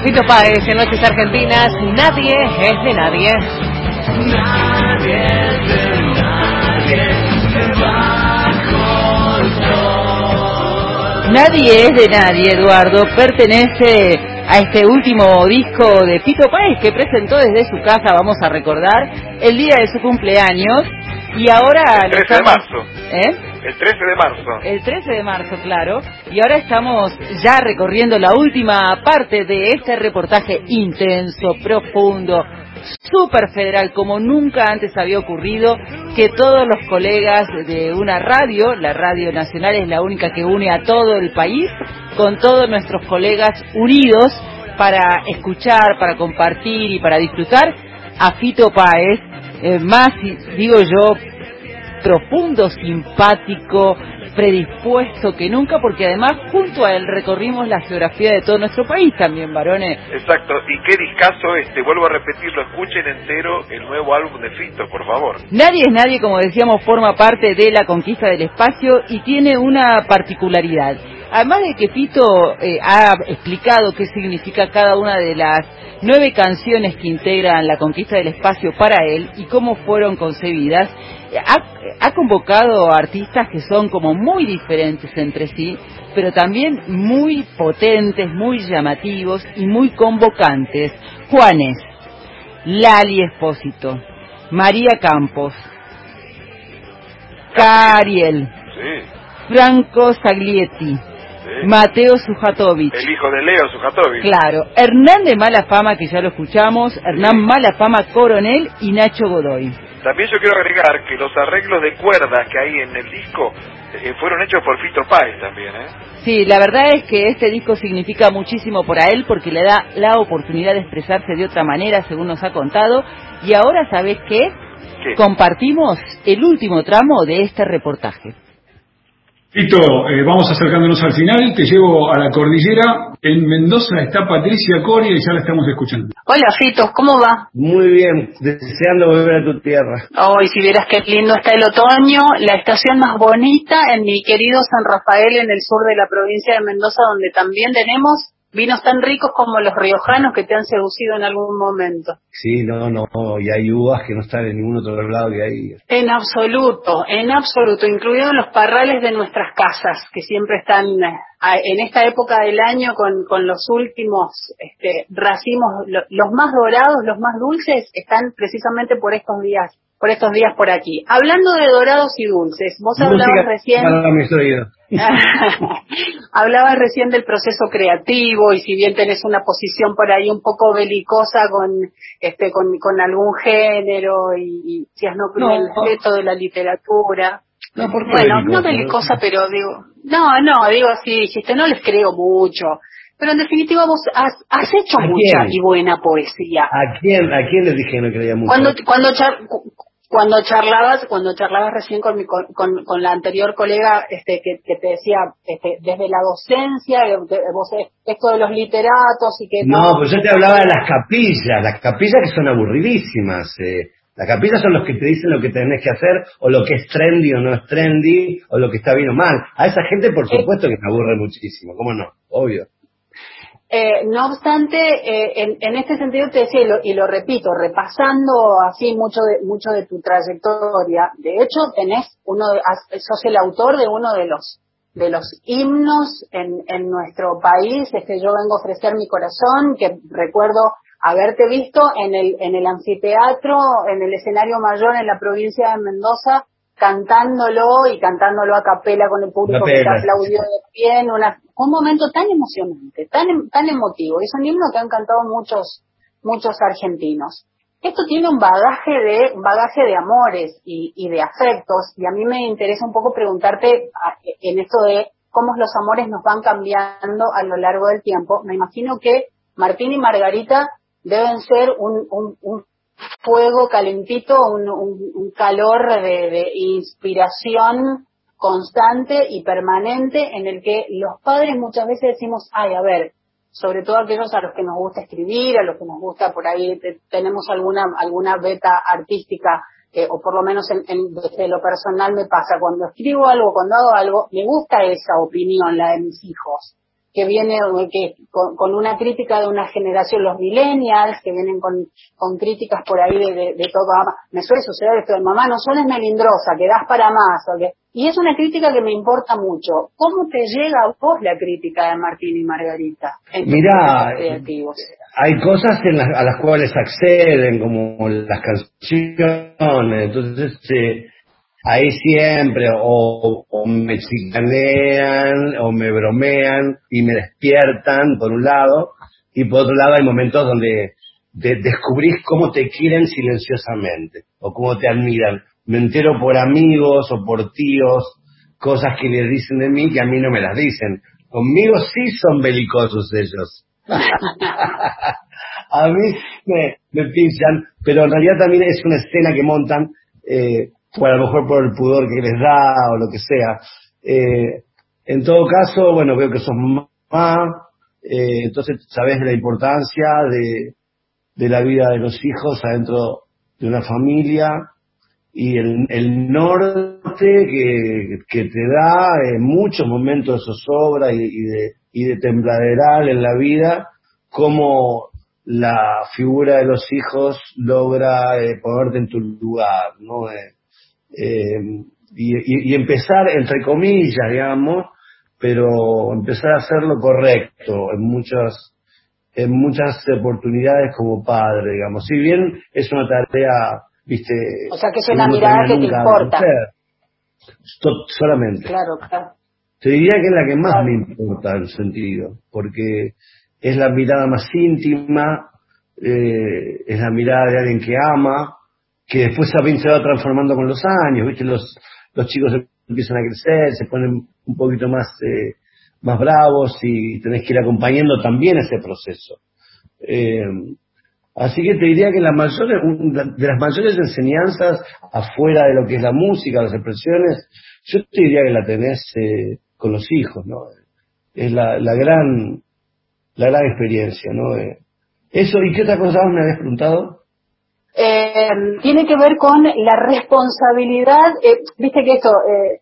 Ahora Fito Páez en Noches Argentinas, nadie es de nadie. Nadie es de nadie debajo el sol. Nadie es de nadie, Eduardo. Pertenece a este último disco de Pito Páez que presentó desde su casa, vamos a recordar, el día de su cumpleaños. Y ahora... El lo 13 de estamos- marzo. ¿Eh? El 13 de marzo. El 13 de marzo, claro. Y ahora estamos ya recorriendo la última parte de este reportaje intenso, profundo, súper federal, como nunca antes había ocurrido, que todos los colegas de una radio, la Radio Nacional es la única que une a todo el país, con todos nuestros colegas unidos para escuchar, para compartir y para disfrutar a Fito Páez, eh, más, digo yo, profundo, simpático, predispuesto que nunca, porque además junto a él recorrimos la geografía de todo nuestro país también, varones. Exacto. Y qué discazo este. Vuelvo a repetirlo. Escuchen entero el nuevo álbum de Fito, por favor. Nadie es nadie, como decíamos, forma parte de la conquista del espacio y tiene una particularidad. Además de que Fito eh, ha explicado qué significa cada una de las nueve canciones que integran la conquista del espacio para él y cómo fueron concebidas, ha, ha convocado a artistas que son como muy diferentes entre sí, pero también muy potentes, muy llamativos y muy convocantes. Juanes, Lali Espósito, María Campos, Cariel, Sí. Franco Saglietti, Mateo Sujatovic. El hijo de Leo Sujatovic. Claro, Hernán de Mala Fama, que ya lo escuchamos, Hernán Mala Fama Coronel y Nacho Godoy. También yo quiero agregar que los arreglos de cuerdas que hay en el disco eh, fueron hechos por Fito Páez también, ¿eh? Sí, la verdad es que este disco significa muchísimo para él porque le da la oportunidad de expresarse de otra manera, según nos ha contado. Y ahora, ¿sabes qué? ¿Qué? Compartimos el último tramo de este reportaje. Listo, eh, vamos acercándonos al final, te llevo a la cordillera. En Mendoza está Patricia Coria y ya la estamos escuchando. Hola, Fitos, ¿cómo va? Muy bien, deseando volver a tu tierra. Hoy, si vieras qué lindo está el otoño, la estación más bonita en mi querido San Rafael, en el sur de la provincia de Mendoza, donde también tenemos vinos tan ricos como los riojanos que te han seducido en algún momento. Sí, no, no, y hay uvas que no están en ningún otro lado que hay. En absoluto, en absoluto, incluidos los parrales de nuestras casas, que siempre están eh, en esta época del año con, con los últimos este, racimos, lo- los más dorados, los más dulces, están precisamente por estos días, por estos días por aquí. Hablando de dorados y dulces, vos hablabas recién... para mis oídos. Hablabas recién del proceso creativo y si bien tenés una posición por ahí un poco belicosa con este con, con algún género y, y seas no No. el respeto de la literatura. No, ¿por qué Bueno, belicosa? no belicosa, pero digo, no, no, digo así, dijiste, no les creo mucho. Pero en definitiva vos has, has hecho ¿A mucha quién? y buena poesía. ¿A quién, ¿A quién les dije no creía mucho? Cuando cuando cuando charlabas cuando charlabas recién con mi con, con, con la anterior colega este que, que te decía este, desde la docencia eh, vos esto de los literatos y que No, pues yo te hablaba de las capillas, las capillas que son aburridísimas. Eh. Las capillas son los que te dicen lo que tenés que hacer, o lo que es trendy o no es trendy, o lo que está bien o mal. A esa gente, por supuesto, que me aburre muchísimo, ¿cómo no? Obvio. Eh, no obstante, eh, en, en este sentido te decía, y lo, y lo repito, repasando así mucho de, mucho de tu trayectoria, de hecho tenés uno, de- sos el autor de uno de los de los himnos en, en nuestro país, es que yo vengo a ofrecer mi corazón, que recuerdo haberte visto en el, en el anfiteatro, en el escenario mayor en la provincia de Mendoza, cantándolo y cantándolo a capela con el público que te aplaudió de pie en una, un momento tan emocionante, tan, tan emotivo. Es un himno que han cantado muchos, muchos argentinos. Esto tiene un bagaje de, un bagaje de amores y, y de afectos, y a mí me interesa un poco preguntarte en esto de cómo los amores nos van cambiando a lo largo del tiempo. Me imagino que Martín y Margarita deben ser un, un, un fuego calentito, un, un- un calor de, de inspiración constante y permanente en el que los padres muchas veces decimos, ay, a ver, sobre todo aquellos a los que nos gusta escribir, a los que nos gusta por ahí, te- tenemos alguna, alguna beta artística, eh, o por lo menos en, desde lo personal me pasa, cuando escribo algo, cuando hago algo, me gusta esa opinión, la de mis hijos. Que viene que con, con, una crítica de una generación, los millennials, que vienen con, con críticas por ahí de, de, de todo. Me suele suceder esto de mamá, no sones melindrosa, que das para más. ¿o que, y es una crítica que me importa mucho. ¿Cómo te llega a vos la crítica de Martín y Margarita? Mira, hay cosas en las, a las cuales acceden, como las canciones, entonces eh, ahí siempre o, me chicanean o me bromean y me despiertan, por un lado, y por otro lado hay momentos donde de, descubrís cómo te quieren silenciosamente o cómo te admiran me entero por amigos o por tíos cosas que les dicen de mí que a mí no me las dicen. Conmigo sí son belicosos ellos. a mí me, me pinchan, pero en realidad también es una escena que montan, eh, a lo mejor por el pudor que les da o lo que sea. Eh, en todo caso, bueno, veo que sos mamá, eh, entonces sabes la importancia de, de la vida de los hijos adentro de una familia, y el, el norte que, que, te da en muchos momentos de zozobra y, y, de, y de tembladeral en la vida, como la figura de los hijos logra eh, ponerte en tu lugar, ¿no? Eh, eh, y, y, empezar, entre comillas, digamos, pero empezar a hacer lo correcto en muchas en muchas oportunidades como padre, digamos. Si bien es una tarea ¿viste? O sea, que es una mirada que te importa. Solamente. Claro, claro. Te diría que es la que más me importa en sentido, porque es la mirada más íntima, eh, es la mirada de alguien que ama, que después se va transformando con los años, ¿viste? Los, los chicos empiezan a crecer, se ponen un poquito más, eh, más bravos y tenés que ir acompañando también ese proceso. Eh, Así que te diría que la mayores, de las mayores enseñanzas afuera de lo que es la música, las expresiones, yo te diría que la tenés eh, con los hijos, ¿no? Es la, la gran la gran experiencia, ¿no? Eh, eso, ¿y qué otra cosa me habías preguntado? Eh, tiene que ver con la responsabilidad, eh, viste que esto, eh,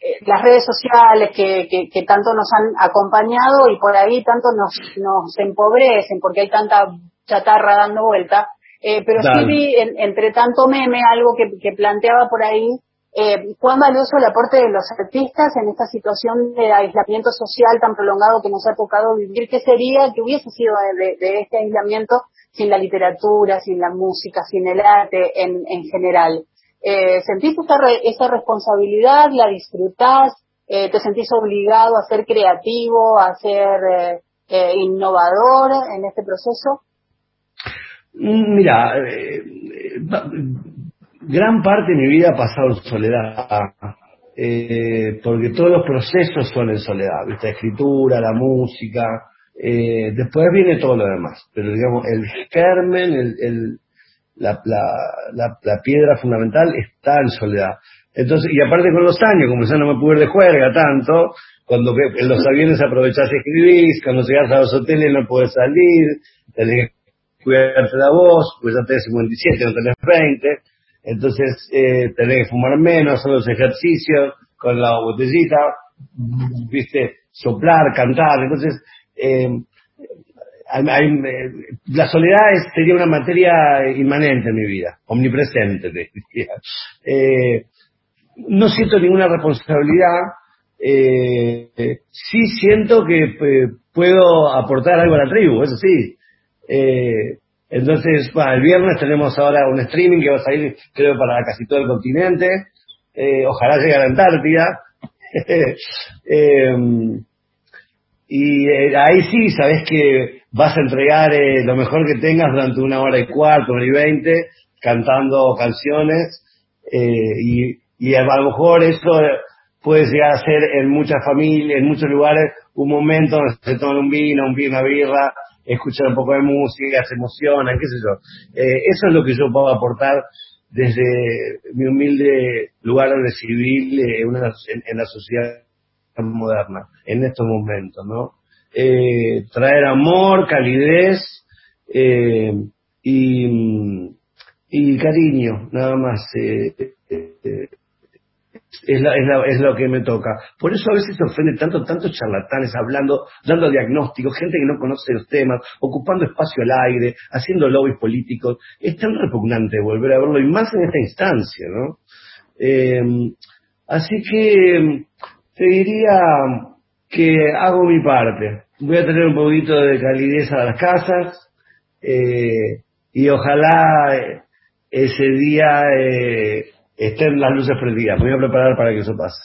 eh, las redes sociales que, que, que, tanto nos han acompañado y por ahí tanto nos, nos empobrecen porque hay tanta chatarra dando vuelta, eh, pero sí vi entre tanto meme algo que, que planteaba por ahí eh, cuán valioso el aporte de los artistas en esta situación de aislamiento social tan prolongado que nos ha tocado vivir, ¿qué sería, que hubiese sido de, de este aislamiento sin la literatura, sin la música, sin el arte en, en general? Eh, ¿Sentís esa, re, esa responsabilidad? ¿La disfrutás? Eh, ¿Te sentís obligado a ser creativo, a ser eh, eh innovador en este proceso? Mira, eh, gran parte de mi vida ha pasado en soledad, eh, porque todos los procesos son en soledad, ¿viste? la escritura, la música, eh, después viene todo lo demás, pero digamos, el germen, el, la, la, la, piedra fundamental está en soledad. Entonces, y aparte con los años, como ya no me pude de juerga tanto, cuando en los aviones aprovechás y escribís, cuando llegas a los hoteles no puedes salir, tenés cuidarte la voz, pues ya tenés 57, no tenés 20, entonces eh, tenés que fumar menos, hacer los ejercicios con la botellita, viste, soplar, cantar, entonces hay, eh, la soledad sería una materia inmanente en mi vida, omnipresente. Eh, no siento ninguna responsabilidad, eh, sí siento que eh, puedo aportar algo a la tribu, eso sí, entonces, bueno, el viernes tenemos ahora un streaming que va a salir, creo, para casi todo el continente. Ojalá llegue a la Antártida. y eh, ahí sí, sabes que vas a entregar eh, lo mejor que tengas durante una hora y cuarto, una y veinte, cantando canciones. Eh, y, y a lo mejor eso puede llegar a ser en muchas familias, en muchos lugares, un momento donde se toma un vino, un vino, una birra, escuchar un poco de música, se emocionan, qué sé yo. Eh, eso es lo que yo puedo aportar desde mi humilde lugar de civil eh, una, en, en, la sociedad moderna, en estos momentos, ¿no? Eh, traer amor, calidez eh, y, y cariño, nada más. Eh, es, lo que me toca. Por eso a veces se ofende tanto, tantos charlatanes hablando, dando diagnósticos, gente que no conoce los temas, ocupando espacio al aire, haciendo lobbies políticos. Es tan repugnante volver a verlo, y más en esta instancia, ¿no? Así que te diría que hago mi parte. Voy a tener un poquito de calidez a las casas eh, y ojalá eh, ese día eh, estén las luces prendidas. Me voy a preparar para que eso pase.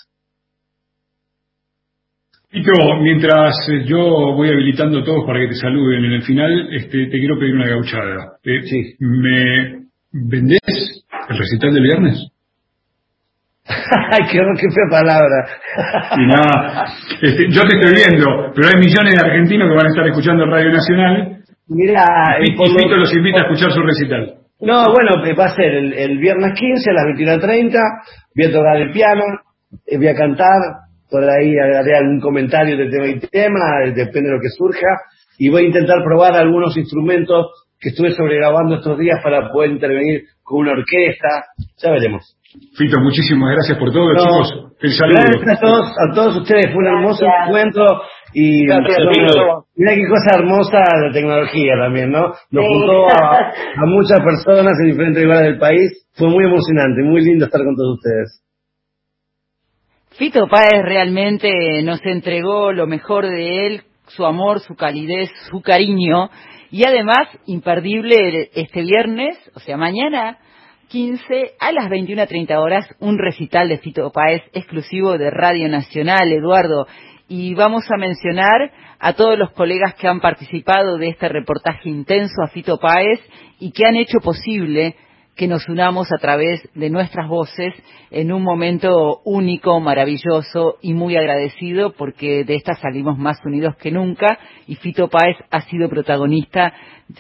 Tito, mientras yo voy habilitando a todos para que te saluden en el final, este, te quiero pedir una gauchada. sí. ¿Me vendés el recital del viernes? Qué, qué fea palabra. y nada, este, yo te estoy viendo, pero hay millones de argentinos que van a estar escuchando Radio Nacional. Mira, y, y Fito los invita a escuchar su recital. No, bueno, va a ser el, el viernes 15 a las 21.30, voy a tocar el piano, eh, voy a cantar, por ahí haré algún comentario de tema y tema, depende de lo que surja, y voy a intentar probar algunos instrumentos que estuve sobregrabando estos días para poder intervenir con una orquesta, ya veremos. Fito, muchísimas gracias por todo, No, chicos. El saludo. Gracias a todos, a todos ustedes, fue un hermoso Gracias. encuentro y Gracias, mira qué cosa hermosa la tecnología también, ¿no? Nos Sí. juntó a, a muchas personas en diferentes lugares del país, fue muy emocionante, muy lindo estar con todos ustedes. Fito Páez realmente nos entregó lo mejor de él, su amor, su calidez, su cariño y además imperdible este viernes, o sea, mañana 15 a las 21.30 horas, un recital de Fito Páez exclusivo de Radio Nacional, Eduardo. Y vamos a mencionar a todos los colegas que han participado de este reportaje intenso a Fito Páez y que han hecho posible que nos unamos a través de nuestras voces en un momento único, maravilloso y muy agradecido porque de esta salimos más unidos que nunca y Fito Páez ha sido protagonista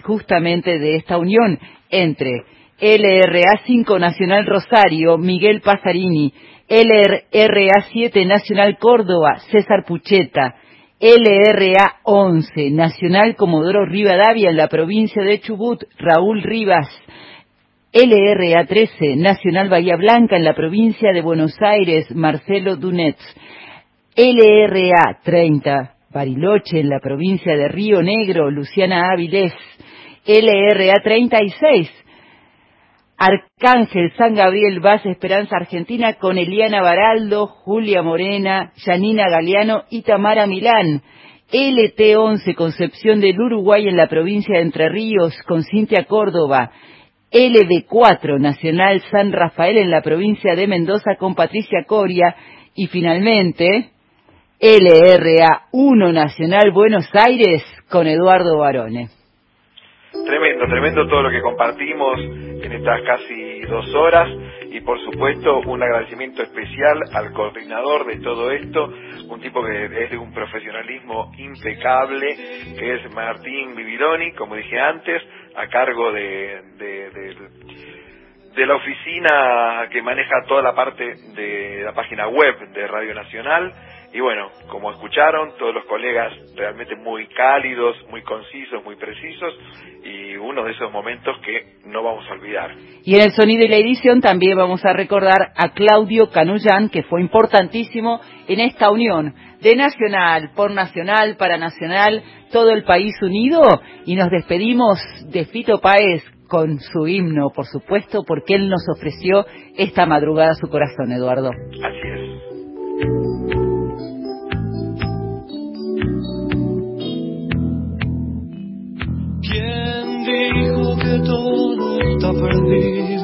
justamente de esta unión entre LRA 5 Nacional Rosario, Miguel Pasarini, LRA 7 Nacional Córdoba, César Pucheta, LRA 11 Nacional Comodoro Rivadavia en la provincia de Chubut, Raúl Rivas, LRA 13 Nacional Bahía Blanca en la provincia de Buenos Aires, Marcelo Dunetz, LRA 30 Bariloche en la provincia de Río Negro, Luciana Áviles, LRA 36 Arcángel San Gabriel Base Esperanza Argentina con Eliana Baraldo, Julia Morena, Yanina Galeano y Tamara Milán. LT11 Concepción del Uruguay en la provincia de Entre Ríos con Cintia Córdoba. LB4 Nacional San Rafael en la provincia de Mendoza con Patricia Coria. Y finalmente LRA1 Nacional Buenos Aires con Eduardo Barone. Tremendo, tremendo todo lo que compartimos en estas casi dos horas y por supuesto un agradecimiento especial al coordinador de todo esto, un tipo que es de un profesionalismo impecable, que es Martín Vivironi, como dije antes, a cargo de, de, de, de la oficina que maneja toda la parte de la página web de Radio Nacional. Y bueno, como escucharon, todos los colegas realmente muy cálidos, muy concisos, muy precisos y uno de esos momentos que no vamos a olvidar. Y en el sonido y la edición también vamos a recordar a Claudio Canullán, que fue importantísimo en esta unión de Nacional, por Nacional, para Nacional, todo el país unido. Y nos despedimos de Fito Páez con su himno, por supuesto, porque él nos ofreció esta madrugada su corazón, Eduardo. Así ¿Quién dijo que todo está perdido?